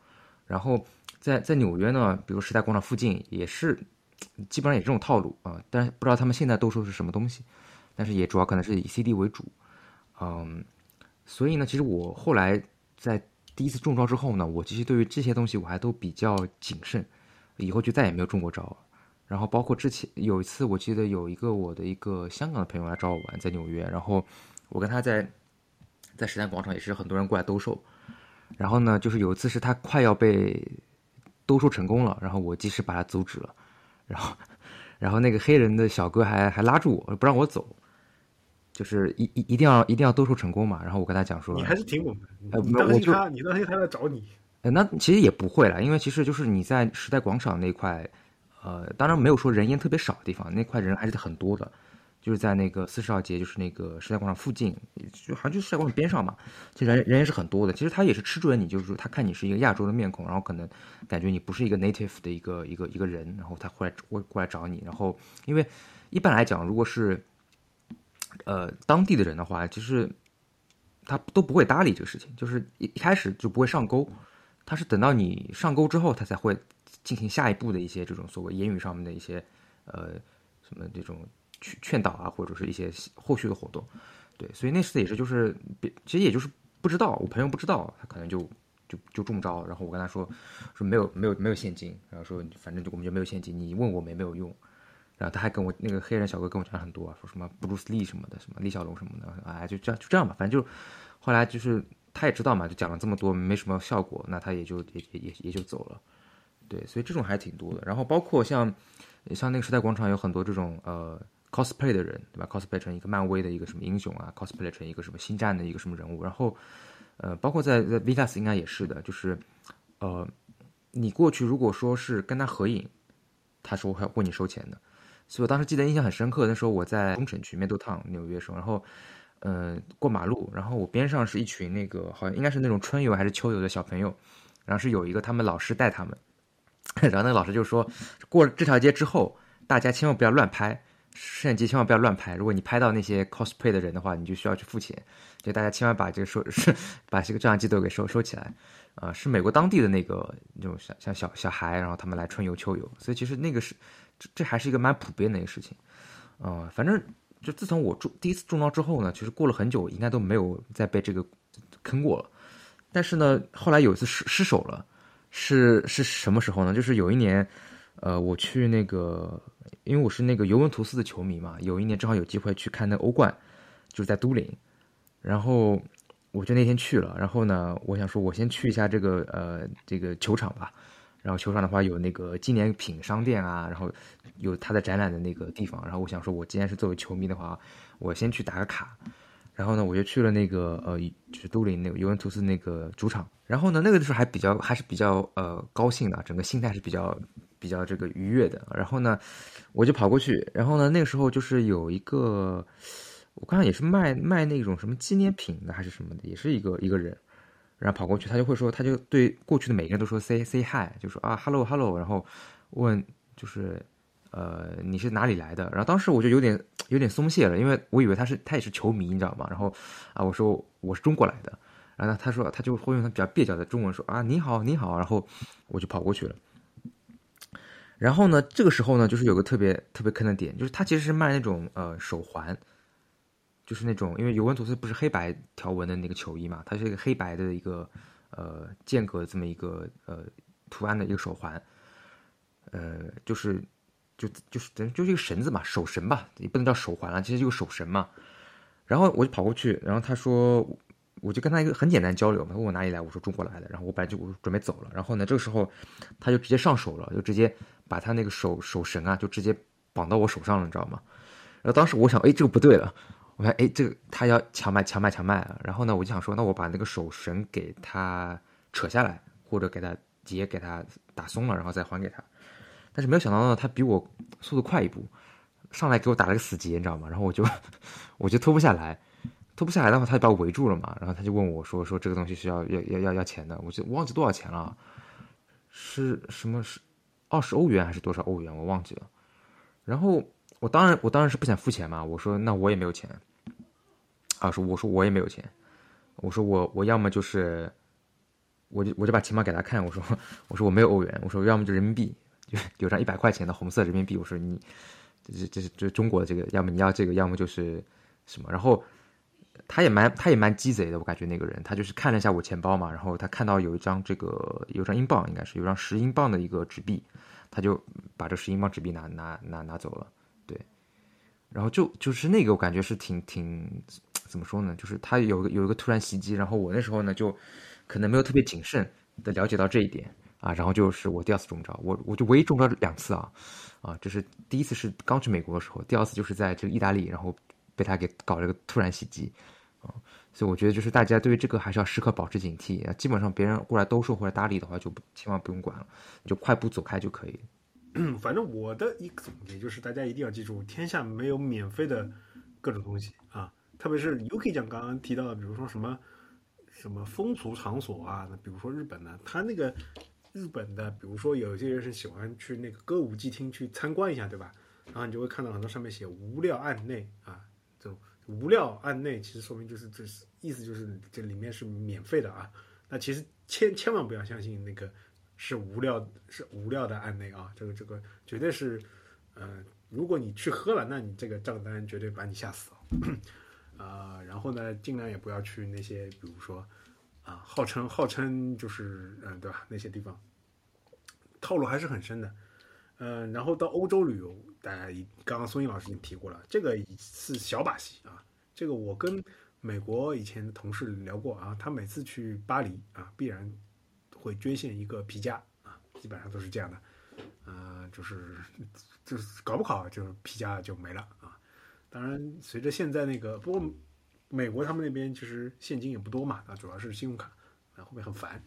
然后。在在纽约呢，比如时代广场附近也是，基本上也这种套路啊。但是不知道他们现在都说是什么东西，但是也主要可能是以 CD 为主，嗯。所以呢，其实我后来在第一次中招之后呢，我其实对于这些东西我还都比较谨慎，以后就再也没有中过招。然后包括之前有一次，我记得有一个我的一个香港的朋友来找我玩，在纽约，然后我跟他在在时代广场也是很多人过来兜售，然后呢，就是有一次是他快要被。兜售成功了，然后我及时把他阻止了，然后，然后那个黑人的小哥还还拉住我不让我走，就是一一一定要一定要兜售成功嘛。然后我跟他讲说，你还是挺猛的，你担心他，你担心他来找你。呃，那其实也不会了，因为其实就是你在时代广场那块，呃，当然没有说人烟特别少的地方，那块人还是很多的。就是在那个四十号街，就是那个时代广场附近，就好像就时代广场边上嘛。其实人人也是很多的。其实他也是吃准你，就是说他看你是一个亚洲的面孔，然后可能感觉你不是一个 native 的一个一个一个人，然后他会来过过来找你。然后因为一般来讲，如果是呃当地的人的话，其实他都不会搭理这个事情，就是一一开始就不会上钩。他是等到你上钩之后，他才会进行下一步的一些这种所谓言语上面的一些呃什么这种。劝劝导啊，或者是一些后续的活动，对，所以那次也是，就是别，其实也就是不知道，我朋友不知道，他可能就就就中招，然后我跟他说说没有没有没有现金，然后说反正就我们就没有现金，你问我没没有用，然后他还跟我那个黑人小哥跟我讲很多，说什么布鲁斯利什么的，什么李小龙什么的，哎，就这样就这样吧，反正就后来就是他也知道嘛，就讲了这么多没什么效果，那他也就也也也也就走了，对，所以这种还挺多的，然后包括像像那个时代广场有很多这种呃。cosplay 的人，对吧？cosplay 成一个漫威的一个什么英雄啊？cosplay 成一个什么星战的一个什么人物？然后，呃，包括在在 Vegas 应该也是的，就是，呃，你过去如果说是跟他合影，他说会问你收钱的。所以我当时记得印象很深刻，那时候我在东城区麦多趟纽约时候，然后，嗯，过马路，然后我边上是一群那个好像应该是那种春游还是秋游的小朋友，然后是有一个他们老师带他们，然后那个老师就说，过了这条街之后，大家千万不要乱拍。摄像机千万不要乱拍，如果你拍到那些 cosplay 的人的话，你就需要去付钱。就大家千万把这个收是把这个照相机都给收收起来。啊，是美国当地的那个那种像像小小孩，然后他们来春游秋游，所以其实那个是这这还是一个蛮普遍的一个事情。啊，反正就自从我中第一次中招之后呢，其实过了很久，应该都没有再被这个坑过了。但是呢，后来有一次失失手了，是是什么时候呢？就是有一年，呃，我去那个，因为我是那个尤文图斯的球迷嘛，有一年正好有机会去看那欧冠，就是在都灵，然后我就那天去了，然后呢，我想说我先去一下这个呃这个球场吧。然后球场的话有那个纪念品商店啊，然后有他的展览的那个地方。然后我想说，我既然是作为球迷的话，我先去打个卡。然后呢，我就去了那个呃，就是都灵那个尤文图斯那个主场。然后呢，那个时候还比较还是比较呃高兴的，整个心态是比较比较这个愉悦的。然后呢，我就跑过去。然后呢，那个时候就是有一个，我看也是卖卖那种什么纪念品的还是什么的，也是一个一个人。然后跑过去，他就会说，他就对过去的每个人都说 say say hi，就说啊 hello hello，然后问就是呃你是哪里来的？然后当时我就有点有点松懈了，因为我以为他是他也是球迷，你知道吗？然后啊我说我是中国来的，然后他说他就会用他比较蹩脚的中文说啊你好你好，然后我就跑过去了。然后呢，这个时候呢，就是有个特别特别坑的点，就是他其实是卖那种呃手环。就是那种，因为尤文图斯不是黑白条纹的那个球衣嘛，它是一个黑白的一个呃间隔这么一个呃图案的一个手环，呃，就是就就是等于就是一个绳子嘛，手绳吧，也不能叫手环了，其实就手绳嘛。然后我就跑过去，然后他说，我就跟他一个很简单交流嘛，问我哪里来，我说中国来的。然后我本来就准备走了，然后呢，这个时候他就直接上手了，就直接把他那个手手绳啊，就直接绑到我手上了，你知道吗？然后当时我想，哎，这个不对了。我看，哎，这个他要强卖，强卖，强卖啊！然后呢，我就想说，那我把那个手绳给他扯下来，或者给他结，给他打松了，然后再还给他。但是没有想到呢，他比我速度快一步，上来给我打了个死结，你知道吗？然后我就 我就脱不下来，脱不下来的话，他就把我围住了嘛。然后他就问我说：“说这个东西是要要要要要钱的。”我就忘记多少钱了，是什么是二十欧元还是多少欧元？我忘记了。然后。我当然，我当然是不想付钱嘛。我说那我也没有钱，啊，说我说我也没有钱，我说我我要么就是，我就我就把钱包给他看，我说 我说我没有欧元，我说要么就人民币，就有张一百块钱的红色人民币，我说你这是这是这是中国的这个，要么你要这个，要么就是什么。然后他也蛮他也蛮鸡贼的，我感觉那个人他就是看了一下我钱包嘛，然后他看到有一张这个有张英镑，应该是有张十英镑的一个纸币，他就把这十英镑纸币拿拿拿拿走了。然后就就是那个，我感觉是挺挺怎么说呢？就是他有有一个突然袭击，然后我那时候呢就可能没有特别谨慎的了解到这一点啊，然后就是我第二次中招，我我就唯一中招两次啊啊，这是第一次是刚去美国的时候，第二次就是在这个意大利，然后被他给搞了个突然袭击啊，所以我觉得就是大家对于这个还是要时刻保持警惕，基本上别人过来兜售或者搭理的话，就千万不用管了，就快步走开就可以。反正我的一个总结就是，大家一定要记住，天下没有免费的各种东西啊。特别是 UK 讲刚刚提到的，比如说什么什么风俗场所啊，那比如说日本呢，他那个日本的，比如说有些人是喜欢去那个歌舞伎町去参观一下，对吧？然后你就会看到很多上面写“无料案内”啊，这种“无料案内”其实说明就是这是意思就是这里面是免费的啊。那其实千千万不要相信那个。是无料，是无料的案内啊！这个这个绝对是，呃，如果你去喝了，那你这个账单绝对把你吓死啊！然后呢，尽量也不要去那些，比如说啊，号称号称就是嗯，对吧？那些地方套路还是很深的。嗯，然后到欧洲旅游，大家刚刚松英老师已经提过了，这个是小把戏啊。这个我跟美国以前的同事聊过啊，他每次去巴黎啊，必然。会捐献一个皮夹啊，基本上都是这样的，呃，就是就是搞不好就是皮夹就没了啊。当然，随着现在那个，不过美国他们那边其实现金也不多嘛，啊，主要是信用卡，啊，后面很烦。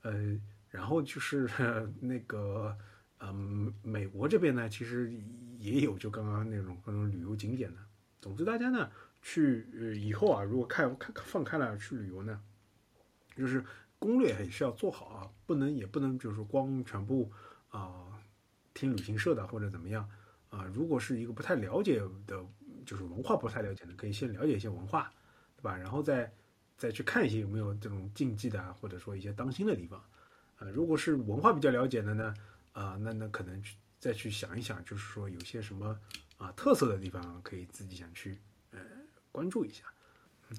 呃，然后就是 那个，嗯，美国这边呢，其实也有就刚刚那种各种旅游景点的。总之，大家呢去以后啊，如果开开放开了去旅游呢，就是。攻略也是要做好啊，不能也不能就是光全部啊听旅行社的或者怎么样啊。如果是一个不太了解的，就是文化不太了解的，可以先了解一些文化，对吧？然后再再去看一些有没有这种禁忌的，或者说一些当心的地方。啊，如果是文化比较了解的呢，啊，那那可能再去想一想，就是说有些什么啊特色的地方可以自己想去呃关注一下。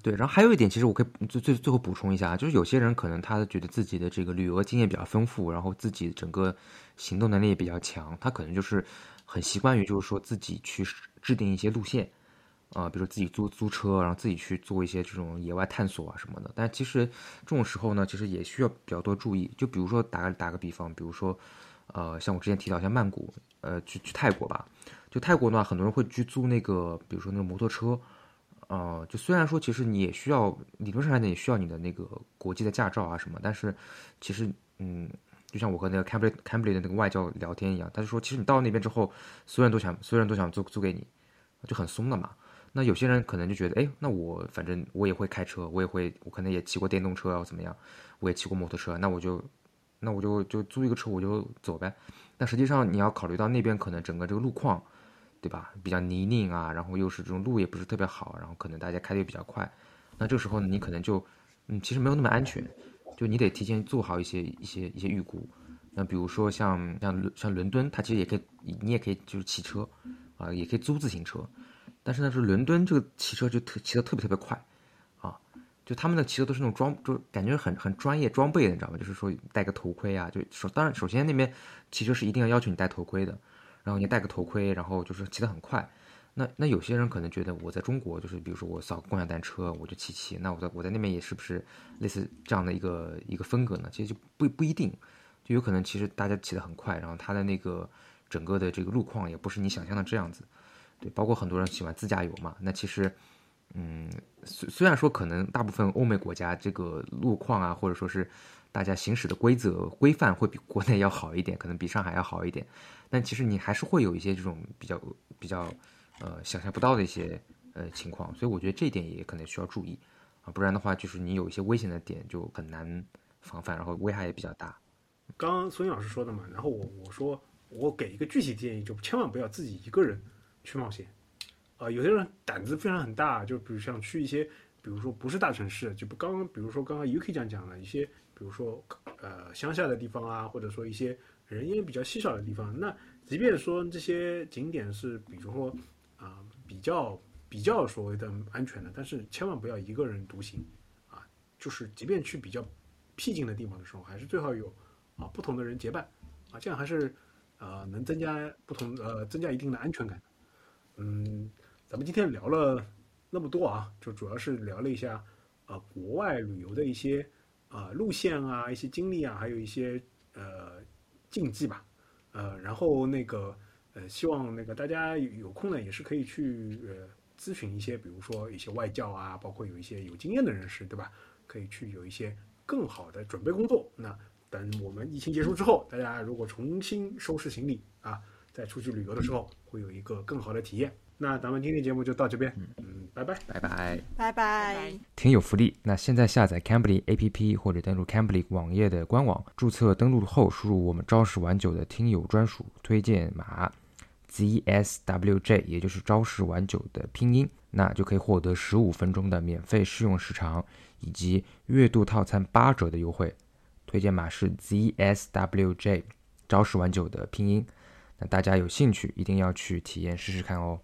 对，然后还有一点，其实我可以最最最后补充一下，就是有些人可能他觉得自己的这个旅游经验比较丰富，然后自己整个行动能力也比较强，他可能就是很习惯于就是说自己去制定一些路线，啊、比如说自己租租车，然后自己去做一些这种野外探索啊什么的。但其实这种时候呢，其实也需要比较多注意。就比如说打打个比方，比如说呃，像我之前提到像曼谷，呃，去去泰国吧，就泰国的话，很多人会去租那个，比如说那个摩托车。呃，就虽然说其实你也需要理论上来讲也需要你的那个国际的驾照啊什么，但是其实嗯，就像我和那个 Cambly Cambly 的那个外教聊天一样，他就说其实你到那边之后，所有人都想所有人都想租租给你，就很松的嘛。那有些人可能就觉得，哎，那我反正我也会开车，我也会，我可能也骑过电动车啊，怎么样，我也骑过摩托车，那我就那我就就租一个车我就走呗。但实际上你要考虑到那边可能整个这个路况。对吧？比较泥泞啊，然后又是这种路也不是特别好，然后可能大家开的也比较快，那这个时候，你可能就，嗯，其实没有那么安全，就你得提前做好一些一些一些预估。那比如说像像像伦敦，它其实也可以，你也可以就是骑车，啊，也可以租自行车，但是呢，是伦敦这个骑车就特骑得特别特别快，啊，就他们的骑车都是那种装，就感觉很很专业装备，你知道吗？就是说戴个头盔啊，就首当然首先那边骑车是一定要要求你戴头盔的。然后你戴个头盔，然后就是骑得很快。那那有些人可能觉得我在中国，就是比如说我扫共享单车，我就骑骑。那我在我在那边也是不是类似这样的一个一个风格呢？其实就不不一定，就有可能其实大家骑得很快，然后他的那个整个的这个路况也不是你想象的这样子。对，包括很多人喜欢自驾游嘛。那其实，嗯，虽虽然说可能大部分欧美国家这个路况啊，或者说是大家行驶的规则规范会比国内要好一点，可能比上海要好一点。但其实你还是会有一些这种比较比较，呃，想象不到的一些呃情况，所以我觉得这一点也可能需要注意啊，不然的话，就是你有一些危险的点就很难防范，然后危害也比较大。刚刚孙老师说的嘛，然后我我说我给一个具体建议，就千万不要自己一个人去冒险。啊，有些人胆子非常很大，就比如像去一些，比如说不是大城市，就不刚刚，比如说刚刚 UK 讲讲的一些，比如说呃乡下的地方啊，或者说一些。人烟比较稀少的地方，那即便说这些景点是，比如说啊，比较比较所谓的安全的，但是千万不要一个人独行，啊，就是即便去比较僻静的地方的时候，还是最好有啊不同的人结伴，啊，这样还是呃能增加不同呃增加一定的安全感。嗯，咱们今天聊了那么多啊，就主要是聊了一下啊国外旅游的一些啊路线啊一些经历啊，还有一些呃。禁忌吧，呃，然后那个，呃，希望那个大家有空呢，也是可以去呃咨询一些，比如说一些外教啊，包括有一些有经验的人士，对吧？可以去有一些更好的准备工作。那等我们疫情结束之后，大家如果重新收拾行李啊，再出去旅游的时候，会有一个更好的体验。那咱们今天节目就到这边，嗯，拜拜，拜拜，拜拜。挺有福利。那现在下载 Cambly APP 或者登录 Cambly 网页的官网，注册登录后输入我们朝食晚酒的听友专属推荐码 ZSWJ，也就是朝食晚酒的拼音，那就可以获得十五分钟的免费试用时长以及月度套餐八折的优惠。推荐码是 ZSWJ，朝食晚酒的拼音。那大家有兴趣一定要去体验试试看哦。